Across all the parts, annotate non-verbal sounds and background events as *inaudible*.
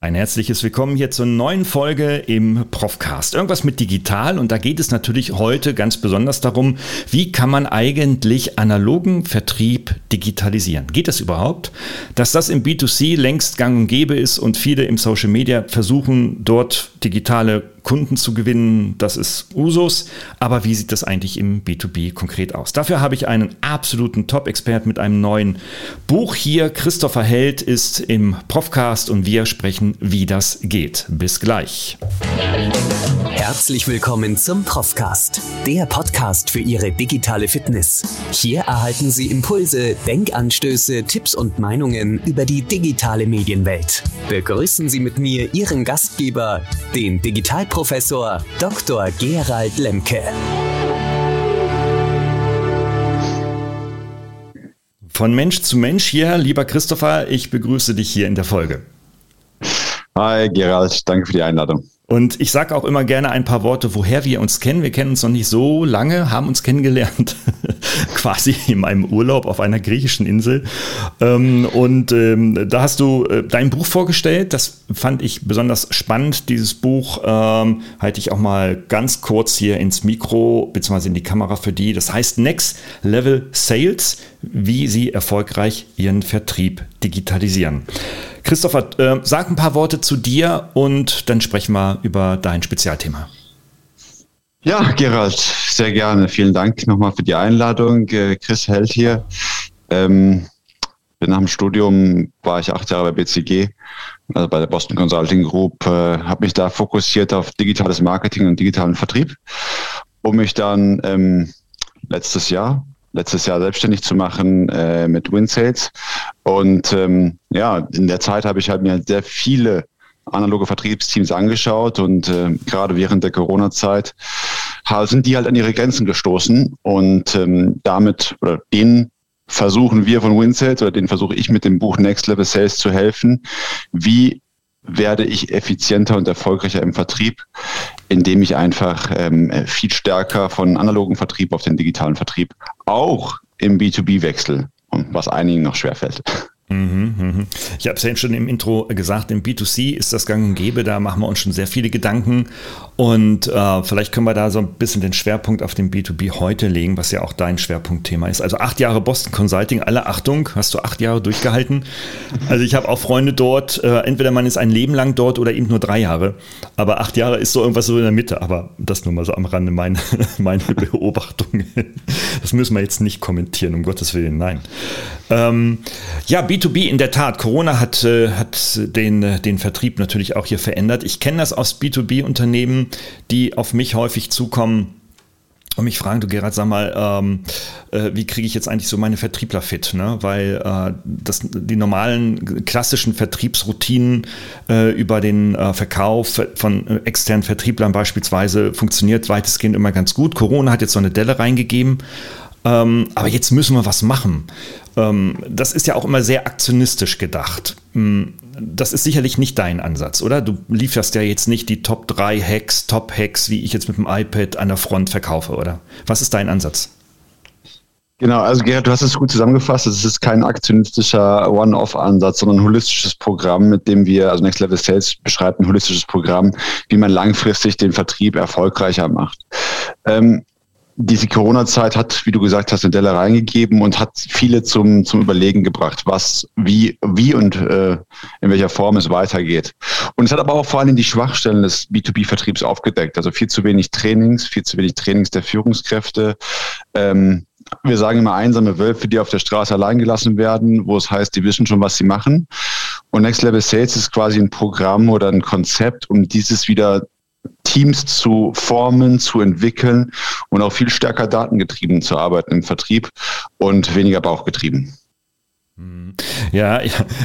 Ein herzliches Willkommen hier zur neuen Folge im Profcast. Irgendwas mit digital und da geht es natürlich heute ganz besonders darum, wie kann man eigentlich analogen Vertrieb digitalisieren? Geht das überhaupt? Dass das im B2C längst gang und gäbe ist und viele im Social Media versuchen, dort digitale Kunden zu gewinnen, das ist Usus. Aber wie sieht das eigentlich im B2B konkret aus? Dafür habe ich einen absoluten Top-Expert mit einem neuen Buch hier. Christopher Held ist im Profcast und wir sprechen, wie das geht. Bis gleich. Herzlich willkommen zum Profcast, der Podcast für Ihre digitale Fitness. Hier erhalten Sie Impulse, Denkanstöße, Tipps und Meinungen über die digitale Medienwelt. Begrüßen Sie mit mir Ihren Gastgeber, den Digitalprofessor Dr. Gerald Lemke. Von Mensch zu Mensch hier, lieber Christopher, ich begrüße dich hier in der Folge. Hi Gerald, danke für die Einladung. Und ich sage auch immer gerne ein paar Worte, woher wir uns kennen. Wir kennen uns noch nicht so lange, haben uns kennengelernt, *laughs* quasi in meinem Urlaub auf einer griechischen Insel. Ähm, und ähm, da hast du äh, dein Buch vorgestellt. Das fand ich besonders spannend. Dieses Buch ähm, halte ich auch mal ganz kurz hier ins Mikro bzw. in die Kamera für die. Das heißt Next Level Sales, wie sie erfolgreich ihren Vertrieb digitalisieren. Christopher, äh, sag ein paar Worte zu dir und dann sprechen wir über dein Spezialthema. Ja, Gerald, sehr gerne. Vielen Dank nochmal für die Einladung. Äh, Chris Held hier. Ähm, nach dem Studium war ich acht Jahre bei BCG, also bei der Boston Consulting Group, äh, habe mich da fokussiert auf digitales Marketing und digitalen Vertrieb, um mich dann ähm, letztes Jahr letztes Jahr selbstständig zu machen äh, mit WinSales. Und ähm, ja, in der Zeit habe ich halt mir sehr viele analoge Vertriebsteams angeschaut und äh, gerade während der Corona-Zeit sind die halt an ihre Grenzen gestoßen und ähm, damit oder denen versuchen wir von WinSales oder den versuche ich mit dem Buch Next Level Sales zu helfen, wie werde ich effizienter und erfolgreicher im Vertrieb, indem ich einfach ähm, viel stärker von analogen Vertrieb auf den digitalen Vertrieb auch im B2B wechsel, was einigen noch schwerfällt. Mhm, mhm. Ich habe es ja schon im Intro gesagt, im B2C ist das gang und gäbe, da machen wir uns schon sehr viele Gedanken und äh, vielleicht können wir da so ein bisschen den Schwerpunkt auf dem B2B heute legen, was ja auch dein Schwerpunktthema ist. Also acht Jahre Boston Consulting, alle Achtung, hast du acht Jahre durchgehalten. Also ich habe auch Freunde dort, äh, entweder man ist ein Leben lang dort oder eben nur drei Jahre, aber acht Jahre ist so irgendwas so in der Mitte, aber das nur mal so am Rande *laughs* meine, meine Beobachtung. Das müssen wir jetzt nicht kommentieren, um Gottes Willen, nein. Ähm, ja, B2B in der Tat. Corona hat, äh, hat den, äh, den Vertrieb natürlich auch hier verändert. Ich kenne das aus B2B-Unternehmen, die auf mich häufig zukommen und mich fragen, du Gerhard, sag mal, ähm, äh, wie kriege ich jetzt eigentlich so meine Vertriebler fit? Ne? Weil äh, das, die normalen klassischen Vertriebsroutinen äh, über den äh, Verkauf von äh, externen Vertrieblern beispielsweise funktioniert weitestgehend immer ganz gut. Corona hat jetzt so eine Delle reingegeben. Ähm, aber jetzt müssen wir was machen. Ähm, das ist ja auch immer sehr aktionistisch gedacht. Das ist sicherlich nicht dein Ansatz, oder? Du lieferst ja jetzt nicht die Top 3 Hacks, Top Hacks, wie ich jetzt mit dem iPad an der Front verkaufe, oder? Was ist dein Ansatz? Genau, also Gerhard, du hast es gut zusammengefasst. Es ist kein aktionistischer One-Off-Ansatz, sondern ein holistisches Programm, mit dem wir, also Next Level Sales beschreibt ein holistisches Programm, wie man langfristig den Vertrieb erfolgreicher macht. Ähm, diese Corona-Zeit hat, wie du gesagt hast, eine Delle reingegeben und hat viele zum, zum Überlegen gebracht, was, wie, wie und äh, in welcher Form es weitergeht. Und es hat aber auch vor allem die Schwachstellen des B2B-Vertriebs aufgedeckt. Also viel zu wenig Trainings, viel zu wenig Trainings der Führungskräfte. Ähm, wir sagen immer einsame Wölfe, die auf der Straße allein gelassen werden, wo es heißt, die wissen schon, was sie machen. Und Next Level Sales ist quasi ein Programm oder ein Konzept, um dieses wieder Teams zu formen, zu entwickeln und auch viel stärker datengetrieben zu arbeiten im Vertrieb und weniger bauchgetrieben. Hm. Ja,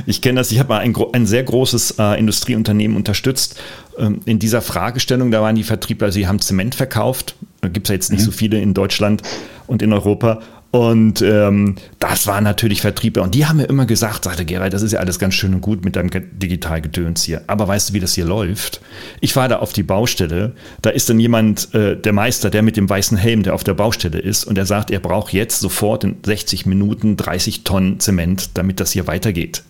ich kenne das. Ich habe mal ein, ein, sehr großes äh, Industrieunternehmen unterstützt. Ähm, in dieser Fragestellung, da waren die Vertriebler, sie haben Zement verkauft. Da gibt es ja jetzt nicht mhm. so viele in Deutschland und in Europa. Und ähm, das war natürlich Vertriebler. Und die haben mir immer gesagt, sagte Gerald, das ist ja alles ganz schön und gut mit deinem Digitalgedöns hier. Aber weißt du, wie das hier läuft? Ich fahre da auf die Baustelle, da ist dann jemand, äh, der Meister, der mit dem weißen Helm, der auf der Baustelle ist, und er sagt, er braucht jetzt sofort in 60 Minuten 30 Tonnen Zement, damit das hier weitergeht.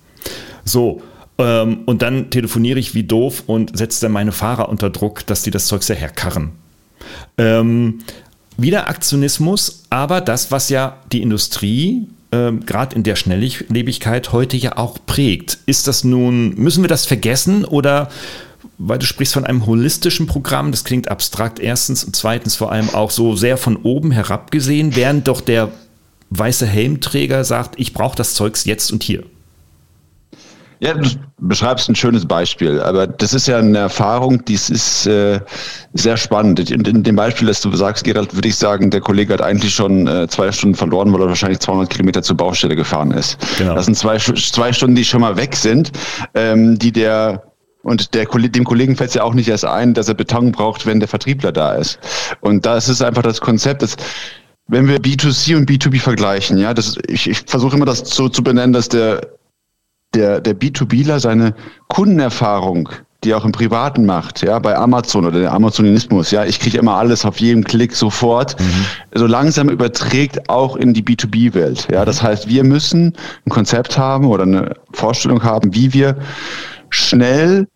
So, Ähm, und dann telefoniere ich wie doof und setze dann meine Fahrer unter Druck, dass die das Zeug sehr herkarren. Ähm, wieder Aktionismus, aber das, was ja die Industrie ähm, gerade in der Schnelllebigkeit heute ja auch prägt. Ist das nun, müssen wir das vergessen oder weil du sprichst von einem holistischen Programm, das klingt abstrakt erstens und zweitens vor allem auch so sehr von oben herab gesehen, während doch der weiße Helmträger sagt, ich brauche das Zeugs jetzt und hier. Ja, du beschreibst ein schönes Beispiel, aber das ist ja eine Erfahrung, die ist äh, sehr spannend. In, in, dem Beispiel, das du sagst, Gerald, würde ich sagen, der Kollege hat eigentlich schon äh, zwei Stunden verloren, weil er wahrscheinlich 200 Kilometer zur Baustelle gefahren ist. Genau. Das sind zwei, zwei Stunden, die schon mal weg sind, ähm, die der und der, dem Kollegen fällt es ja auch nicht erst ein, dass er Beton braucht, wenn der Vertriebler da ist. Und da ist einfach das Konzept, dass wenn wir B2C und B2B vergleichen, ja, das, ich, ich versuche immer das so zu benennen, dass der der, der B2Bler seine Kundenerfahrung, die er auch im Privaten macht, ja, bei Amazon oder der Amazonismus, ja, ich kriege immer alles auf jedem Klick sofort, mhm. so langsam überträgt auch in die B2B-Welt. Ja, das heißt, wir müssen ein Konzept haben oder eine Vorstellung haben, wie wir schnell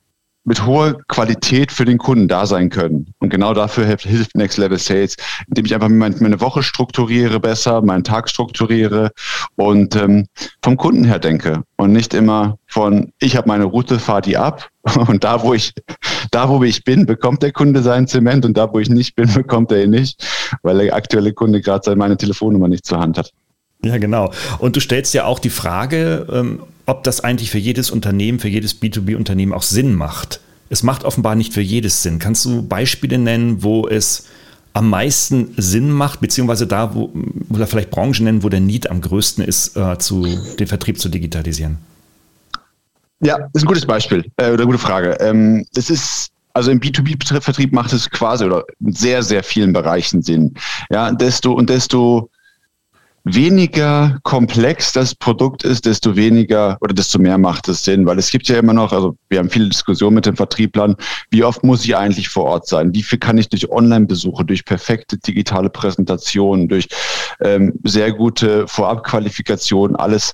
mit hoher Qualität für den Kunden da sein können. Und genau dafür hilft, Next Level Sales, indem ich einfach meine Woche strukturiere besser, meinen Tag strukturiere und ähm, vom Kunden her denke und nicht immer von ich habe meine Route, fahr die ab *laughs* und da wo ich da wo ich bin, bekommt der Kunde seinen Zement und da wo ich nicht bin, *laughs* bekommt er ihn nicht, weil der aktuelle Kunde gerade meine Telefonnummer nicht zur Hand hat. Ja, genau. Und du stellst ja auch die Frage, ähm, ob das eigentlich für jedes Unternehmen, für jedes B2B-Unternehmen auch Sinn macht. Es macht offenbar nicht für jedes Sinn. Kannst du Beispiele nennen, wo es am meisten Sinn macht, beziehungsweise da, wo, oder vielleicht Branchen nennen, wo der Need am größten ist, äh, zu, den Vertrieb zu digitalisieren? Ja, ist ein gutes Beispiel äh, oder gute Frage. Ähm, es ist also im B2B-Vertrieb macht es quasi oder in sehr, sehr vielen Bereichen Sinn. Ja, desto und desto weniger komplex das Produkt ist, desto weniger oder desto mehr macht es Sinn, weil es gibt ja immer noch, also wir haben viele Diskussionen mit den Vertrieblern, wie oft muss ich eigentlich vor Ort sein? Wie viel kann ich durch Online-Besuche, durch perfekte digitale Präsentationen, durch ähm, sehr gute Vorabqualifikationen alles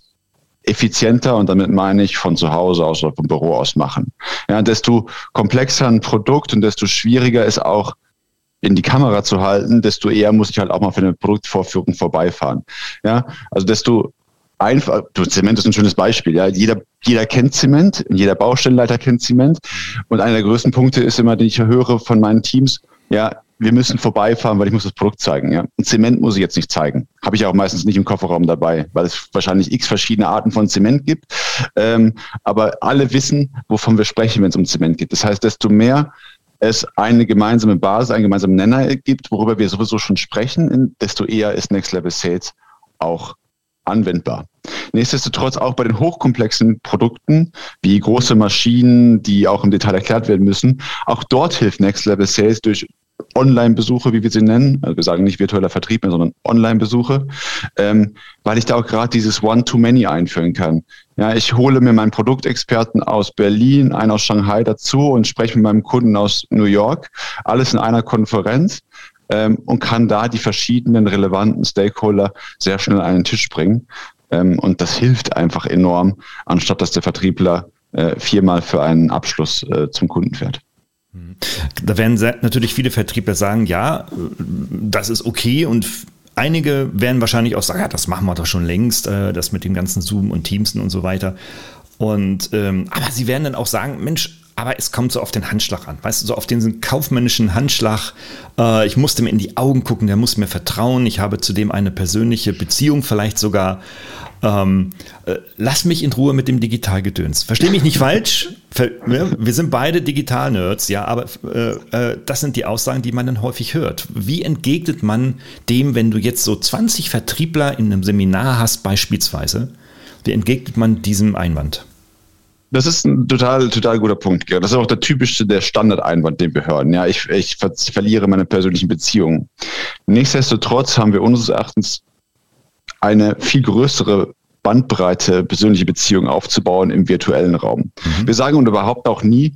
effizienter und damit meine ich von zu Hause aus oder vom Büro aus machen. Ja, desto komplexer ein Produkt und desto schwieriger ist auch in die Kamera zu halten, desto eher muss ich halt auch mal für eine Produktvorführung vorbeifahren. Ja, also desto einfach, Zement ist ein schönes Beispiel. Ja, jeder, jeder kennt Zement, jeder Baustellenleiter kennt Zement. Und einer der größten Punkte ist immer, den ich höre von meinen Teams, ja, wir müssen vorbeifahren, weil ich muss das Produkt zeigen. Ja. Und Zement muss ich jetzt nicht zeigen. Habe ich auch meistens nicht im Kofferraum dabei, weil es wahrscheinlich x verschiedene Arten von Zement gibt. Ähm, aber alle wissen, wovon wir sprechen, wenn es um Zement geht. Das heißt, desto mehr es eine gemeinsame Basis, einen gemeinsamen Nenner gibt, worüber wir sowieso schon sprechen, desto eher ist Next Level Sales auch anwendbar. Nichtsdestotrotz auch bei den hochkomplexen Produkten, wie große Maschinen, die auch im Detail erklärt werden müssen, auch dort hilft Next Level Sales durch Online-Besuche, wie wir sie nennen. Also wir sagen nicht virtueller Vertrieb mehr, sondern Online-Besuche, ähm, weil ich da auch gerade dieses One-to-Many einführen kann. Ja, ich hole mir meinen Produktexperten aus Berlin, einen aus Shanghai dazu und spreche mit meinem Kunden aus New York, alles in einer Konferenz ähm, und kann da die verschiedenen relevanten Stakeholder sehr schnell an den Tisch bringen. Ähm, und das hilft einfach enorm, anstatt dass der Vertriebler äh, viermal für einen Abschluss äh, zum Kunden fährt. Da werden natürlich viele Vertriebler sagen, ja, das ist okay und einige werden wahrscheinlich auch sagen, ja, das machen wir doch schon längst, äh, das mit dem ganzen Zoom und Teamsen und so weiter. Und ähm, aber sie werden dann auch sagen, Mensch, aber es kommt so auf den Handschlag an, weißt du, so auf den kaufmännischen Handschlag. Äh, ich musste mir in die Augen gucken, der muss mir vertrauen. Ich habe zudem eine persönliche Beziehung, vielleicht sogar ähm, äh, lass mich in Ruhe mit dem Digitalgedöns. Versteh mich nicht *laughs* falsch. Wir sind beide Digital-Nerds, ja, aber äh, äh, das sind die Aussagen, die man dann häufig hört. Wie entgegnet man dem, wenn du jetzt so 20 Vertriebler in einem Seminar hast, beispielsweise? Wie entgegnet man diesem Einwand? Das ist ein total, total guter Punkt, Das ist auch der typischste, der Standardeinwand, den wir hören. Ja, ich, ich verliere meine persönlichen Beziehungen. Nichtsdestotrotz haben wir unseres Erachtens eine viel größere Bandbreite persönliche Beziehungen aufzubauen im virtuellen Raum. Mhm. Wir sagen und überhaupt auch nie,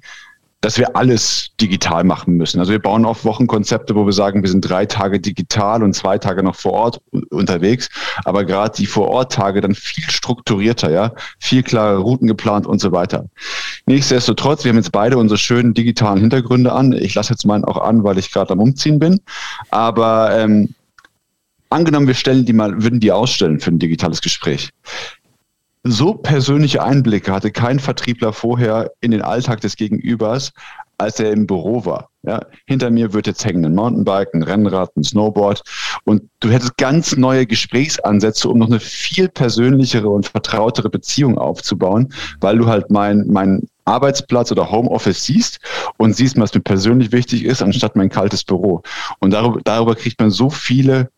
dass wir alles digital machen müssen. Also wir bauen oft Wochenkonzepte, wo wir sagen, wir sind drei Tage digital und zwei Tage noch vor Ort unterwegs. Aber gerade die Vor-Ort-Tage dann viel strukturierter, ja, viel klare Routen geplant und so weiter. Nichtsdestotrotz, wir haben jetzt beide unsere schönen digitalen Hintergründe an. Ich lasse jetzt meinen auch an, weil ich gerade am Umziehen bin. Aber ähm, angenommen, wir stellen die mal, würden die ausstellen für ein digitales Gespräch so persönliche Einblicke hatte kein Vertriebler vorher in den Alltag des Gegenübers, als er im Büro war. Ja, hinter mir wird jetzt hängen ein Mountainbike, ein Rennrad, ein Snowboard und du hättest ganz neue Gesprächsansätze, um noch eine viel persönlichere und vertrautere Beziehung aufzubauen, weil du halt mein, mein Arbeitsplatz oder Homeoffice siehst und siehst, was mir persönlich wichtig ist, anstatt mein kaltes Büro. Und darüber, darüber kriegt man so viele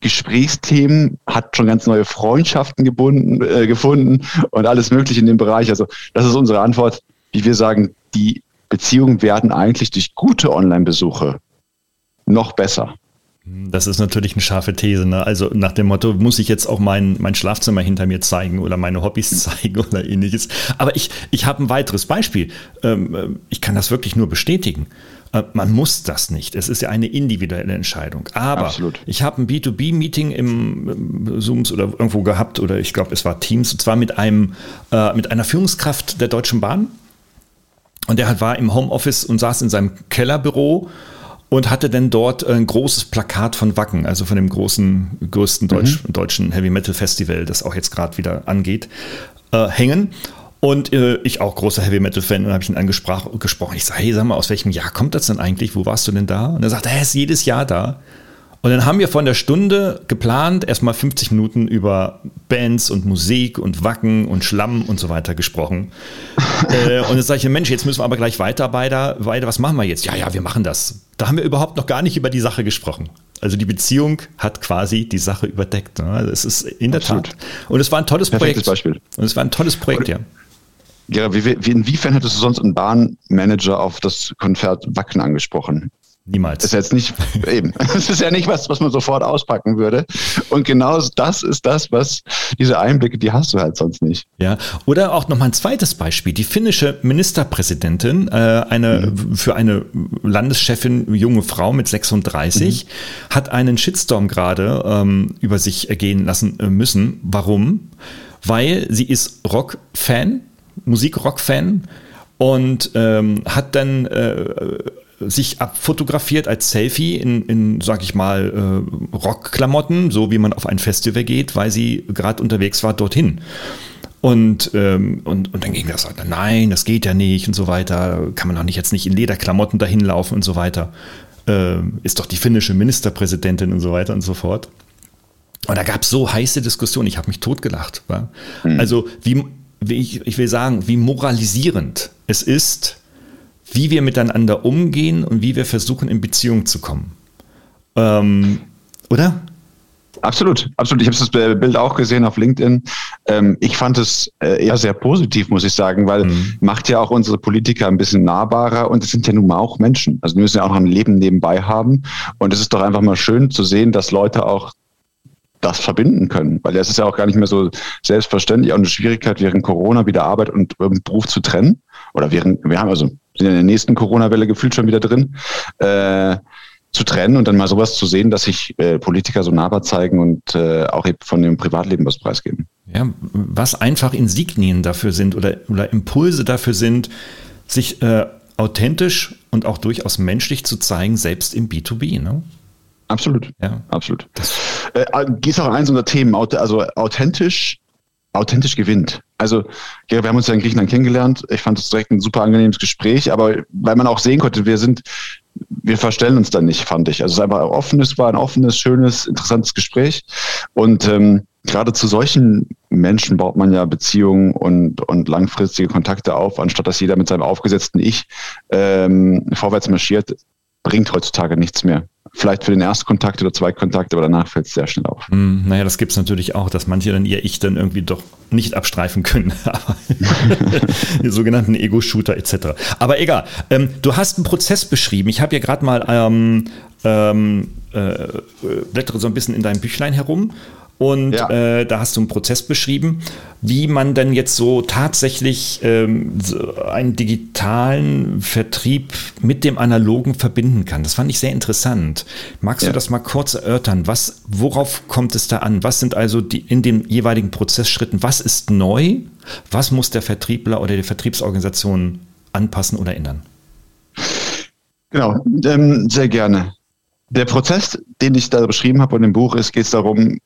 Gesprächsthemen, hat schon ganz neue Freundschaften gebunden, äh, gefunden und alles Mögliche in dem Bereich. Also das ist unsere Antwort, wie wir sagen, die Beziehungen werden eigentlich durch gute Online-Besuche noch besser. Das ist natürlich eine scharfe These. Ne? Also nach dem Motto, muss ich jetzt auch mein, mein Schlafzimmer hinter mir zeigen oder meine Hobbys *laughs* zeigen oder ähnliches. Aber ich, ich habe ein weiteres Beispiel. Ähm, äh, ich kann das wirklich nur bestätigen. Äh, man muss das nicht. Es ist ja eine individuelle Entscheidung. Aber Absolut. ich habe ein B2B-Meeting im Zooms oder irgendwo gehabt oder ich glaube, es war Teams und zwar mit einem äh, mit einer Führungskraft der Deutschen Bahn. Und der war im Homeoffice und saß in seinem Kellerbüro und hatte dann dort ein großes Plakat von Wacken, also von dem großen, größten Deutsch, mhm. deutschen Heavy Metal Festival, das auch jetzt gerade wieder angeht, äh, hängen. Und äh, ich auch großer Heavy Metal Fan und habe ich ihn angesprochen. Ich sage, hey, sag mal, aus welchem Jahr kommt das denn eigentlich? Wo warst du denn da? Und er sagt, er ist jedes Jahr da. Und dann haben wir von der Stunde geplant, erstmal 50 Minuten über Bands und Musik und Wacken und Schlamm und so weiter gesprochen. *laughs* äh, und jetzt sage ich, Mensch, jetzt müssen wir aber gleich weiter, weiter, weiter, was machen wir jetzt? Ja, ja, wir machen das. Da haben wir überhaupt noch gar nicht über die Sache gesprochen. Also die Beziehung hat quasi die Sache überdeckt. Ne? Das ist in der Absolut. Tat. Und es war ein tolles Perfektes Projekt. Beispiel. Und es war ein tolles Projekt, ja. Ja, wie, wie, inwiefern hättest du sonst einen Bahnmanager auf das Konzert Wacken angesprochen? Niemals. Das ist jetzt nicht, eben. *laughs* Das ist ja nicht was, was man sofort auspacken würde. Und genau das ist das, was diese Einblicke, die hast du halt sonst nicht. Ja. Oder auch nochmal ein zweites Beispiel. Die finnische Ministerpräsidentin, äh, eine, mhm. für eine Landeschefin, junge Frau mit 36, mhm. hat einen Shitstorm gerade ähm, über sich ergehen lassen äh, müssen. Warum? Weil sie ist Rock-Fan Musik-Rock-Fan und ähm, hat dann äh, sich abfotografiert als Selfie in, in sag ich mal, äh, Rockklamotten, so wie man auf ein Festival geht, weil sie gerade unterwegs war dorthin. Und, ähm, und, und dann ging das, nein, das geht ja nicht und so weiter, kann man doch nicht jetzt nicht in Lederklamotten dahin laufen und so weiter. Äh, ist doch die finnische Ministerpräsidentin und so weiter und so fort. Und da gab es so heiße Diskussionen, ich habe mich totgelacht. Mhm. Also wie, ich, ich will sagen, wie moralisierend es ist, wie wir miteinander umgehen und wie wir versuchen, in Beziehung zu kommen. Ähm, oder? Absolut, absolut. Ich habe das Bild auch gesehen auf LinkedIn. Ähm, ich fand es äh, eher sehr positiv, muss ich sagen, weil mhm. macht ja auch unsere Politiker ein bisschen nahbarer und es sind ja nun mal auch Menschen. Also die müssen ja auch noch ein Leben nebenbei haben. Und es ist doch einfach mal schön zu sehen, dass Leute auch das verbinden können. Weil es ist ja auch gar nicht mehr so selbstverständlich, auch eine Schwierigkeit während Corona wieder Arbeit und ähm, Beruf zu trennen. Oder während, wir haben also, sind in der nächsten Corona-Welle gefühlt schon wieder drin, äh, zu trennen und dann mal sowas zu sehen, dass sich äh, Politiker so nahbar zeigen und äh, auch eben von dem Privatleben was preisgeben. Ja, was einfach Insignien dafür sind oder, oder Impulse dafür sind, sich äh, authentisch und auch durchaus menschlich zu zeigen, selbst im B2B. Ne? Absolut. Ja, absolut. Äh, ist auch eins unserer Themen, also authentisch, authentisch gewinnt. Also, wir haben uns ja in Griechenland kennengelernt. Ich fand es direkt ein super angenehmes Gespräch, aber weil man auch sehen konnte, wir sind, wir verstellen uns dann nicht, fand ich. Also es ist einfach offenes, war ein offenes, schönes, interessantes Gespräch. Und ähm, gerade zu solchen Menschen baut man ja Beziehungen und, und langfristige Kontakte auf, anstatt dass jeder mit seinem aufgesetzten Ich ähm, vorwärts marschiert, bringt heutzutage nichts mehr vielleicht für den ersten Kontakt oder zwei Kontakte, aber danach fällt es sehr schnell auf. Mm, naja, das gibt es natürlich auch, dass manche dann ihr Ich dann irgendwie doch nicht abstreifen können. *laughs* *laughs* die sogenannten Ego-Shooter etc. Aber egal. Ähm, du hast einen Prozess beschrieben. Ich habe ja gerade mal ähm, ähm, äh, blättere so ein bisschen in deinem Büchlein herum. Und ja. äh, da hast du einen Prozess beschrieben, wie man dann jetzt so tatsächlich ähm, so einen digitalen Vertrieb mit dem analogen verbinden kann. Das fand ich sehr interessant. Magst ja. du das mal kurz erörtern? Was, worauf kommt es da an? Was sind also die, in den jeweiligen Prozessschritten? Was ist neu? Was muss der Vertriebler oder die Vertriebsorganisation anpassen oder ändern? Genau, ähm, sehr gerne. Der Prozess, den ich da beschrieben habe in dem Buch, ist, geht es darum,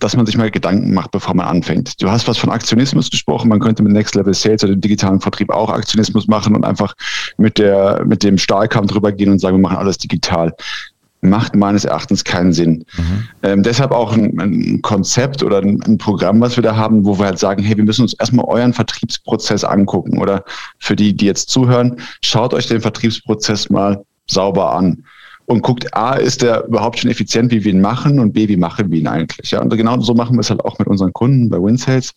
dass man sich mal Gedanken macht, bevor man anfängt. Du hast was von Aktionismus gesprochen. Man könnte mit Next Level Sales oder dem digitalen Vertrieb auch Aktionismus machen und einfach mit der, mit dem Stahlkamm drüber gehen und sagen, wir machen alles digital. Macht meines Erachtens keinen Sinn. Mhm. Ähm, deshalb auch ein, ein Konzept oder ein, ein, Programm, was wir da haben, wo wir halt sagen, hey, wir müssen uns erstmal euren Vertriebsprozess angucken. Oder für die, die jetzt zuhören, schaut euch den Vertriebsprozess mal sauber an und guckt, A, ist der überhaupt schon effizient, wie wir ihn machen und B, wie machen wir ihn eigentlich. Ja, und genau so machen wir es halt auch mit unseren Kunden bei WinSales.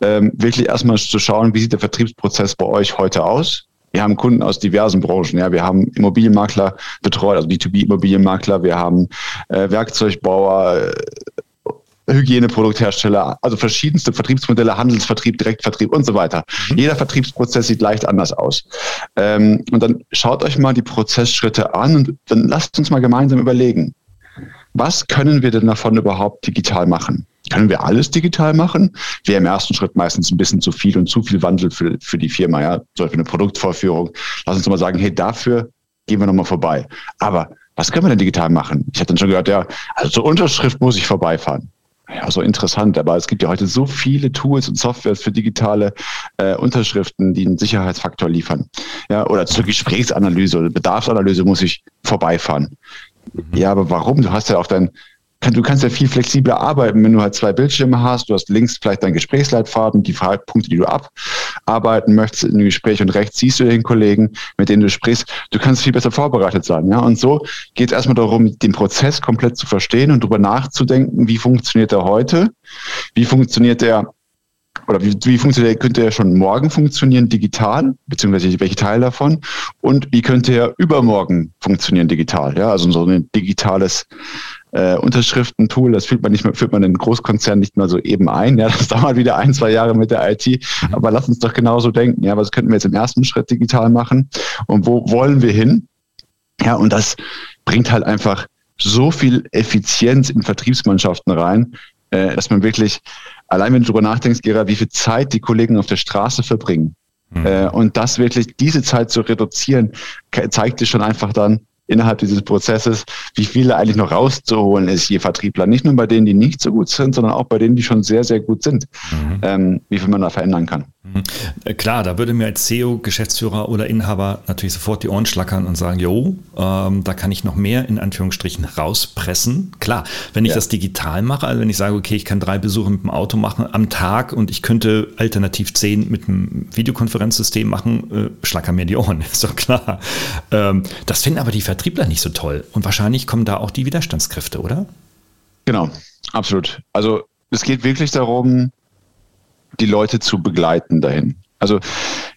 Ähm, wirklich erstmal zu schauen, wie sieht der Vertriebsprozess bei euch heute aus? Wir haben Kunden aus diversen Branchen. Ja, wir haben Immobilienmakler betreut, also B2B-Immobilienmakler. Wir haben äh, Werkzeugbauer, Hygieneprodukthersteller, also verschiedenste Vertriebsmodelle, Handelsvertrieb, Direktvertrieb und so weiter. Mhm. Jeder Vertriebsprozess sieht leicht anders aus. Ähm, und dann schaut euch mal die Prozessschritte an und dann lasst uns mal gemeinsam überlegen, was können wir denn davon überhaupt digital machen? Können wir alles digital machen? Wäre im ersten Schritt meistens ein bisschen zu viel und zu viel Wandel für, für die Firma, ja, zum Beispiel eine Produktvorführung. Lass uns mal sagen, hey, dafür gehen wir nochmal vorbei. Aber was können wir denn digital machen? Ich hatte dann schon gehört, ja, also zur Unterschrift muss ich vorbeifahren ja, so interessant. Aber es gibt ja heute so viele Tools und Softwares für digitale äh, Unterschriften, die einen Sicherheitsfaktor liefern. Ja, oder zur Gesprächsanalyse oder Bedarfsanalyse muss ich vorbeifahren. Mhm. Ja, aber warum? Du hast ja auch dein du kannst ja viel flexibler arbeiten, wenn du halt zwei Bildschirme hast. Du hast links vielleicht deinen Gesprächsleitfaden, die Punkte, die du abarbeiten möchtest in dem Gespräch und rechts siehst du den Kollegen, mit dem du sprichst. Du kannst viel besser vorbereitet sein. Ja? Und so geht es erstmal darum, den Prozess komplett zu verstehen und darüber nachzudenken, wie funktioniert er heute, wie funktioniert er oder wie, wie funktioniert, könnte er schon morgen funktionieren digital, beziehungsweise welche Teile davon und wie könnte er übermorgen funktionieren digital, ja, also so ein digitales äh, Unterschriftentool, das führt man nicht mehr, führt man in Großkonzernen nicht mehr so eben ein. Ja, *laughs* das dauert wieder ein, zwei Jahre mit der IT. Mhm. Aber lass uns doch genauso denken. Ja, was könnten wir jetzt im ersten Schritt digital machen? Und wo wollen wir hin? Ja, und das bringt halt einfach so viel Effizienz in Vertriebsmannschaften rein, äh, dass man wirklich, allein wenn du darüber nachdenkst, Gera, wie viel Zeit die Kollegen auf der Straße verbringen, mhm. äh, und das wirklich, diese Zeit zu reduzieren, zeigt dir schon einfach dann, innerhalb dieses Prozesses, wie viel da eigentlich noch rauszuholen ist, je Vertriebler. Nicht nur bei denen, die nicht so gut sind, sondern auch bei denen, die schon sehr, sehr gut sind, mhm. ähm, wie viel man da verändern kann. Mhm. Äh, klar, da würde mir als CEO, Geschäftsführer oder Inhaber natürlich sofort die Ohren schlackern und sagen, jo, ähm, da kann ich noch mehr in Anführungsstrichen rauspressen. Klar, wenn ich ja. das digital mache, also wenn ich sage, okay, ich kann drei Besuche mit dem Auto machen am Tag und ich könnte alternativ zehn mit einem Videokonferenzsystem machen, äh, schlackern mir die Ohren, *laughs* ist doch klar. Ähm, das finden aber die Vertriebler nicht so toll und wahrscheinlich kommen da auch die Widerstandskräfte, oder? Genau, absolut. Also es geht wirklich darum, die Leute zu begleiten dahin. Also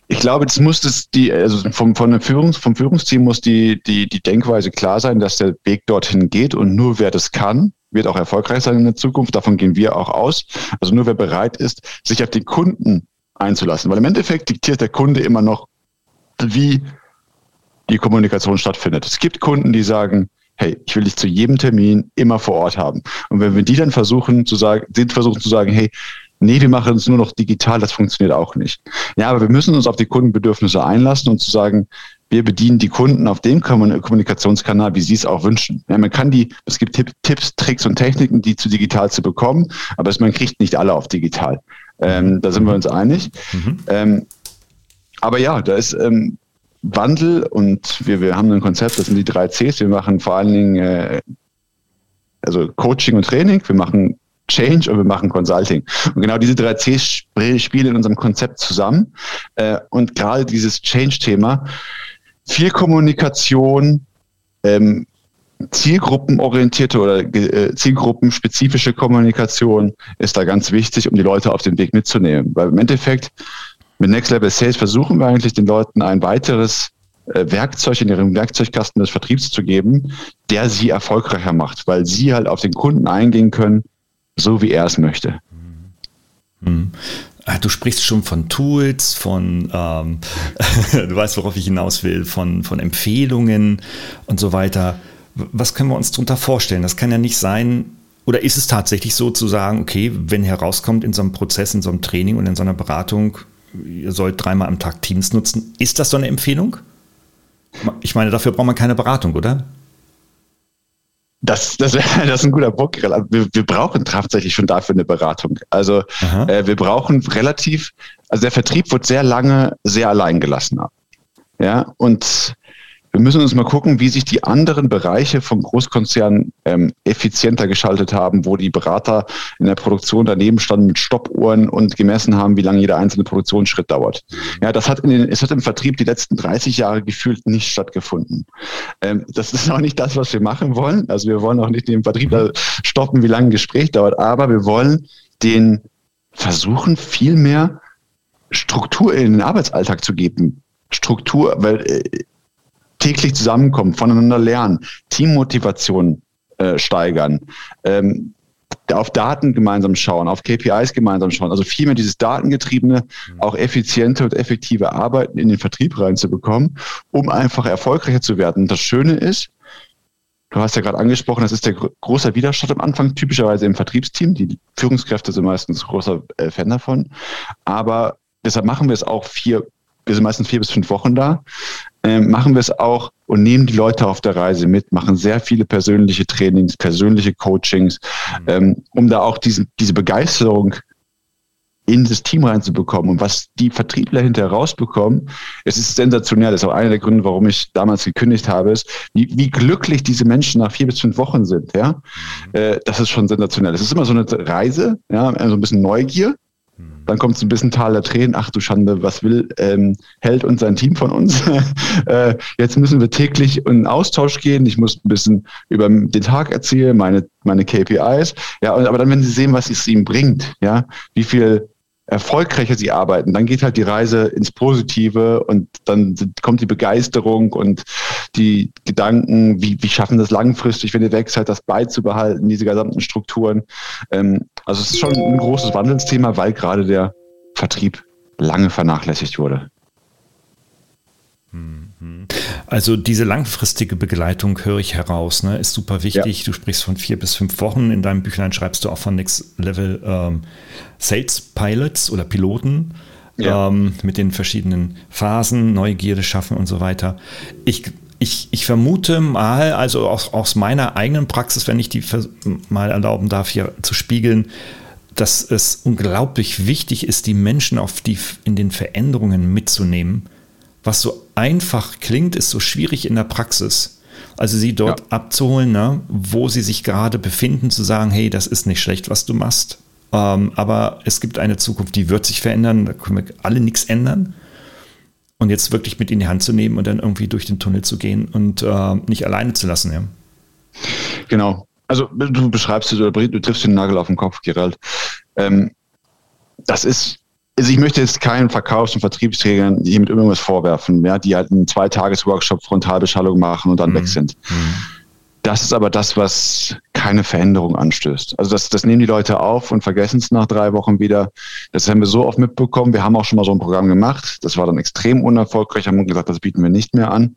ich glaube, es muss das die, also vom, von der Führungs, vom Führungsteam muss die, die, die Denkweise klar sein, dass der Weg dorthin geht und nur wer das kann, wird auch erfolgreich sein in der Zukunft. Davon gehen wir auch aus. Also nur wer bereit ist, sich auf den Kunden einzulassen. Weil im Endeffekt diktiert der Kunde immer noch, wie die Kommunikation stattfindet. Es gibt Kunden, die sagen, hey, ich will dich zu jedem Termin immer vor Ort haben. Und wenn wir die dann versuchen zu sagen, den versuchen zu sagen, hey, nee, wir machen es nur noch digital, das funktioniert auch nicht. Ja, aber wir müssen uns auf die Kundenbedürfnisse einlassen und zu sagen, wir bedienen die Kunden auf dem Kommunikationskanal, wie sie es auch wünschen. Ja, man kann die, es gibt Tipps, Tricks und Techniken, die zu digital zu bekommen, aber man kriegt nicht alle auf digital. Ähm, da sind wir uns einig. Mhm. Ähm, aber ja, da ist ähm, Wandel und wir, wir haben ein Konzept, das sind die drei Cs. Wir machen vor allen Dingen äh, also Coaching und Training, wir machen Change und wir machen Consulting. Und genau diese drei C spielen in unserem Konzept zusammen. Äh, und gerade dieses Change-Thema, viel Kommunikation, ähm, zielgruppenorientierte oder äh, zielgruppenspezifische Kommunikation ist da ganz wichtig, um die Leute auf den Weg mitzunehmen. Weil im Endeffekt mit Next Level Sales versuchen wir eigentlich den Leuten ein weiteres äh, Werkzeug in ihrem Werkzeugkasten des Vertriebs zu geben, der sie erfolgreicher macht, weil sie halt auf den Kunden eingehen können, so wie er es möchte. Mhm. Du sprichst schon von Tools, von, ähm, *laughs* du weißt, worauf ich hinaus will, von, von Empfehlungen und so weiter. Was können wir uns darunter vorstellen? Das kann ja nicht sein, oder ist es tatsächlich so zu sagen, okay, wenn herauskommt in so einem Prozess, in so einem Training und in so einer Beratung, ihr sollt dreimal am Tag Teams nutzen, ist das so eine Empfehlung? Ich meine, dafür braucht man keine Beratung, oder? Das, das, *laughs* das ist ein guter Punkt. Wir, wir brauchen tatsächlich schon dafür eine Beratung. Also äh, wir brauchen relativ, also der Vertrieb wird sehr lange sehr allein gelassen. Ja, und wir müssen uns mal gucken, wie sich die anderen Bereiche vom Großkonzern ähm, effizienter geschaltet haben, wo die Berater in der Produktion daneben standen mit Stoppuhren und gemessen haben, wie lange jeder einzelne Produktionsschritt dauert. Ja, das hat in den, es hat im Vertrieb die letzten 30 Jahre gefühlt nicht stattgefunden. Ähm, das ist auch nicht das, was wir machen wollen. Also wir wollen auch nicht den Vertrieb stoppen, wie lange ein Gespräch dauert, aber wir wollen den versuchen, viel mehr Struktur in den Arbeitsalltag zu geben. Struktur, weil äh, täglich zusammenkommen, voneinander lernen, Teammotivation äh, steigern, ähm, auf Daten gemeinsam schauen, auf KPIs gemeinsam schauen, also vielmehr dieses datengetriebene, mhm. auch effiziente und effektive Arbeiten in den Vertrieb reinzubekommen, um einfach erfolgreicher zu werden. Und das Schöne ist, du hast ja gerade angesprochen, das ist der große Widerstand am Anfang, typischerweise im Vertriebsteam. Die Führungskräfte sind meistens großer äh, Fan davon. Aber deshalb machen wir es auch vier wir sind meistens vier bis fünf Wochen da, äh, machen wir es auch und nehmen die Leute auf der Reise mit, machen sehr viele persönliche Trainings, persönliche Coachings, mhm. ähm, um da auch diesen, diese Begeisterung in das Team reinzubekommen. Und was die Vertriebler hinterher rausbekommen, es ist sensationell. Das ist auch einer der Gründe, warum ich damals gekündigt habe, ist, wie, wie glücklich diese Menschen nach vier bis fünf Wochen sind. Ja, mhm. äh, das ist schon sensationell. Es ist immer so eine Reise, ja, so ein bisschen Neugier. Dann kommt es ein bisschen Tal der Tränen. Ach du Schande, was will ähm, Held und sein Team von uns? *laughs* äh, jetzt müssen wir täglich in Austausch gehen. Ich muss ein bisschen über den Tag erzählen, meine, meine KPIs. Ja, aber dann, wenn sie sehen, was es ihnen bringt, ja, wie viel erfolgreicher sie arbeiten, dann geht halt die Reise ins Positive und dann kommt die Begeisterung und die Gedanken, wie, wie schaffen das langfristig, wenn ihr weg seid, das beizubehalten, diese gesamten Strukturen. Ähm, also es ist schon ein großes Wandelsthema, weil gerade der Vertrieb lange vernachlässigt wurde. Also diese langfristige Begleitung höre ich heraus, ne, ist super wichtig. Ja. Du sprichst von vier bis fünf Wochen. In deinem Büchlein schreibst du auch von Next Level ähm, Sales Pilots oder Piloten ja. ähm, mit den verschiedenen Phasen, Neugierde schaffen und so weiter. Ich, ich, ich vermute mal, also aus, aus meiner eigenen Praxis, wenn ich die mal erlauben darf, hier zu spiegeln, dass es unglaublich wichtig ist, die Menschen auf die, in den Veränderungen mitzunehmen was so einfach klingt, ist so schwierig in der Praxis. Also sie dort ja. abzuholen, ne, wo sie sich gerade befinden, zu sagen, hey, das ist nicht schlecht, was du machst. Ähm, aber es gibt eine Zukunft, die wird sich verändern, da können wir alle nichts ändern. Und jetzt wirklich mit in die Hand zu nehmen und dann irgendwie durch den Tunnel zu gehen und äh, nicht alleine zu lassen. Ja. Genau. Also du beschreibst es oder du triffst den Nagel auf den Kopf, Gerald. Ähm, das ist also ich möchte jetzt keinen Verkaufs- und Vertriebsträgern hier mit irgendwas vorwerfen, ja, die halt einen Zweitages-Workshop Frontalbeschallung machen und dann mhm. weg sind. Mhm. Das ist aber das, was keine Veränderung anstößt. Also das, das nehmen die Leute auf und vergessen es nach drei Wochen wieder. Das haben wir so oft mitbekommen. Wir haben auch schon mal so ein Programm gemacht. Das war dann extrem unerfolgreich. Haben gesagt, das bieten wir nicht mehr an.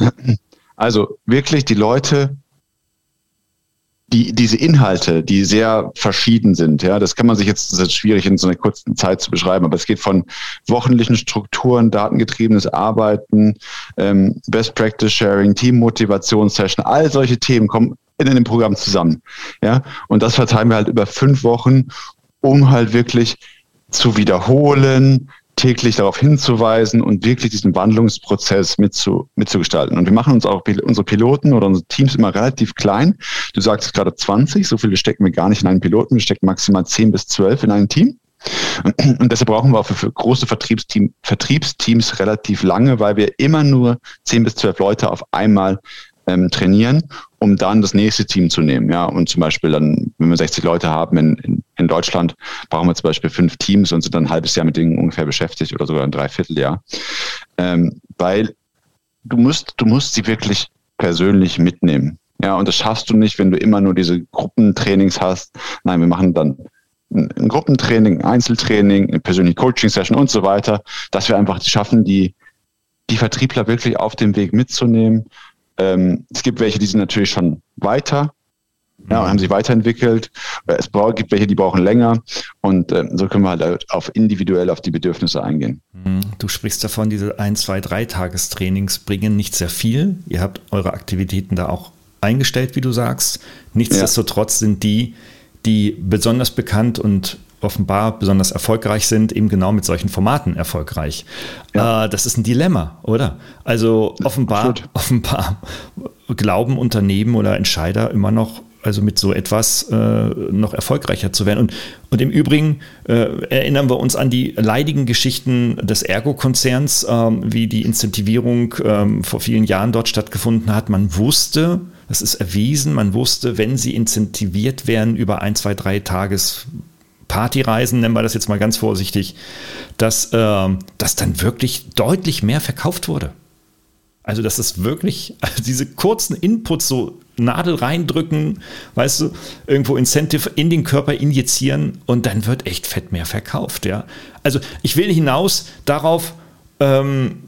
Mhm. Also wirklich die Leute die, diese Inhalte, die sehr verschieden sind, ja, das kann man sich jetzt, das ist schwierig in so einer kurzen Zeit zu beschreiben, aber es geht von wochenlichen Strukturen, datengetriebenes Arbeiten, ähm, Best Practice Sharing, Teammotivationssession, all solche Themen kommen in einem Programm zusammen, ja, und das verteilen wir halt über fünf Wochen, um halt wirklich zu wiederholen, täglich darauf hinzuweisen und wirklich diesen Wandlungsprozess mitzu, mitzugestalten. Und wir machen uns auch unsere Piloten oder unsere Teams immer relativ klein. Du sagst gerade 20, so viele stecken wir gar nicht in einen Piloten, wir stecken maximal 10 bis 12 in ein Team. Und deshalb brauchen wir auch für, für große Vertriebsteam, Vertriebsteams relativ lange, weil wir immer nur 10 bis 12 Leute auf einmal ähm, trainieren, um dann das nächste Team zu nehmen. Ja, und zum Beispiel dann, wenn wir 60 Leute haben in, in, in Deutschland, brauchen wir zum Beispiel fünf Teams und sind dann ein halbes Jahr mit denen ungefähr beschäftigt oder sogar ein Dreivierteljahr. Ähm, weil du musst, du musst sie wirklich persönlich mitnehmen. Ja, und das schaffst du nicht, wenn du immer nur diese Gruppentrainings hast. Nein, wir machen dann ein Gruppentraining, ein Einzeltraining, eine persönliche Coaching-Session und so weiter, dass wir einfach schaffen, die, die Vertriebler wirklich auf dem Weg mitzunehmen. Ähm, es gibt welche, die sind natürlich schon weiter, ja, haben sich weiterentwickelt. Es gibt welche, die brauchen länger. Und äh, so können wir halt auf individuell auf die Bedürfnisse eingehen. Mhm. Du sprichst davon, diese ein, zwei, drei Tagestrainings bringen nicht sehr viel. Ihr habt eure Aktivitäten da auch eingestellt, wie du sagst. Nichtsdestotrotz ja. sind die, die besonders bekannt und offenbar besonders erfolgreich sind, eben genau mit solchen Formaten erfolgreich. Ja. Äh, das ist ein Dilemma, oder? Also offenbar, offenbar glauben Unternehmen oder Entscheider immer noch, also mit so etwas äh, noch erfolgreicher zu werden. Und, und im Übrigen äh, erinnern wir uns an die leidigen Geschichten des Ergo-Konzerns, ähm, wie die Incentivierung ähm, vor vielen Jahren dort stattgefunden hat. Man wusste, das ist erwiesen, man wusste, wenn sie incentiviert werden über ein, zwei, drei Tages Partyreisen, nennen wir das jetzt mal ganz vorsichtig, dass, äh, dass dann wirklich deutlich mehr verkauft wurde. Also, dass es wirklich, also diese kurzen Inputs, so Nadel reindrücken, weißt du, irgendwo Incentive in den Körper injizieren und dann wird echt fett mehr verkauft, ja. Also, ich will hinaus darauf, ähm,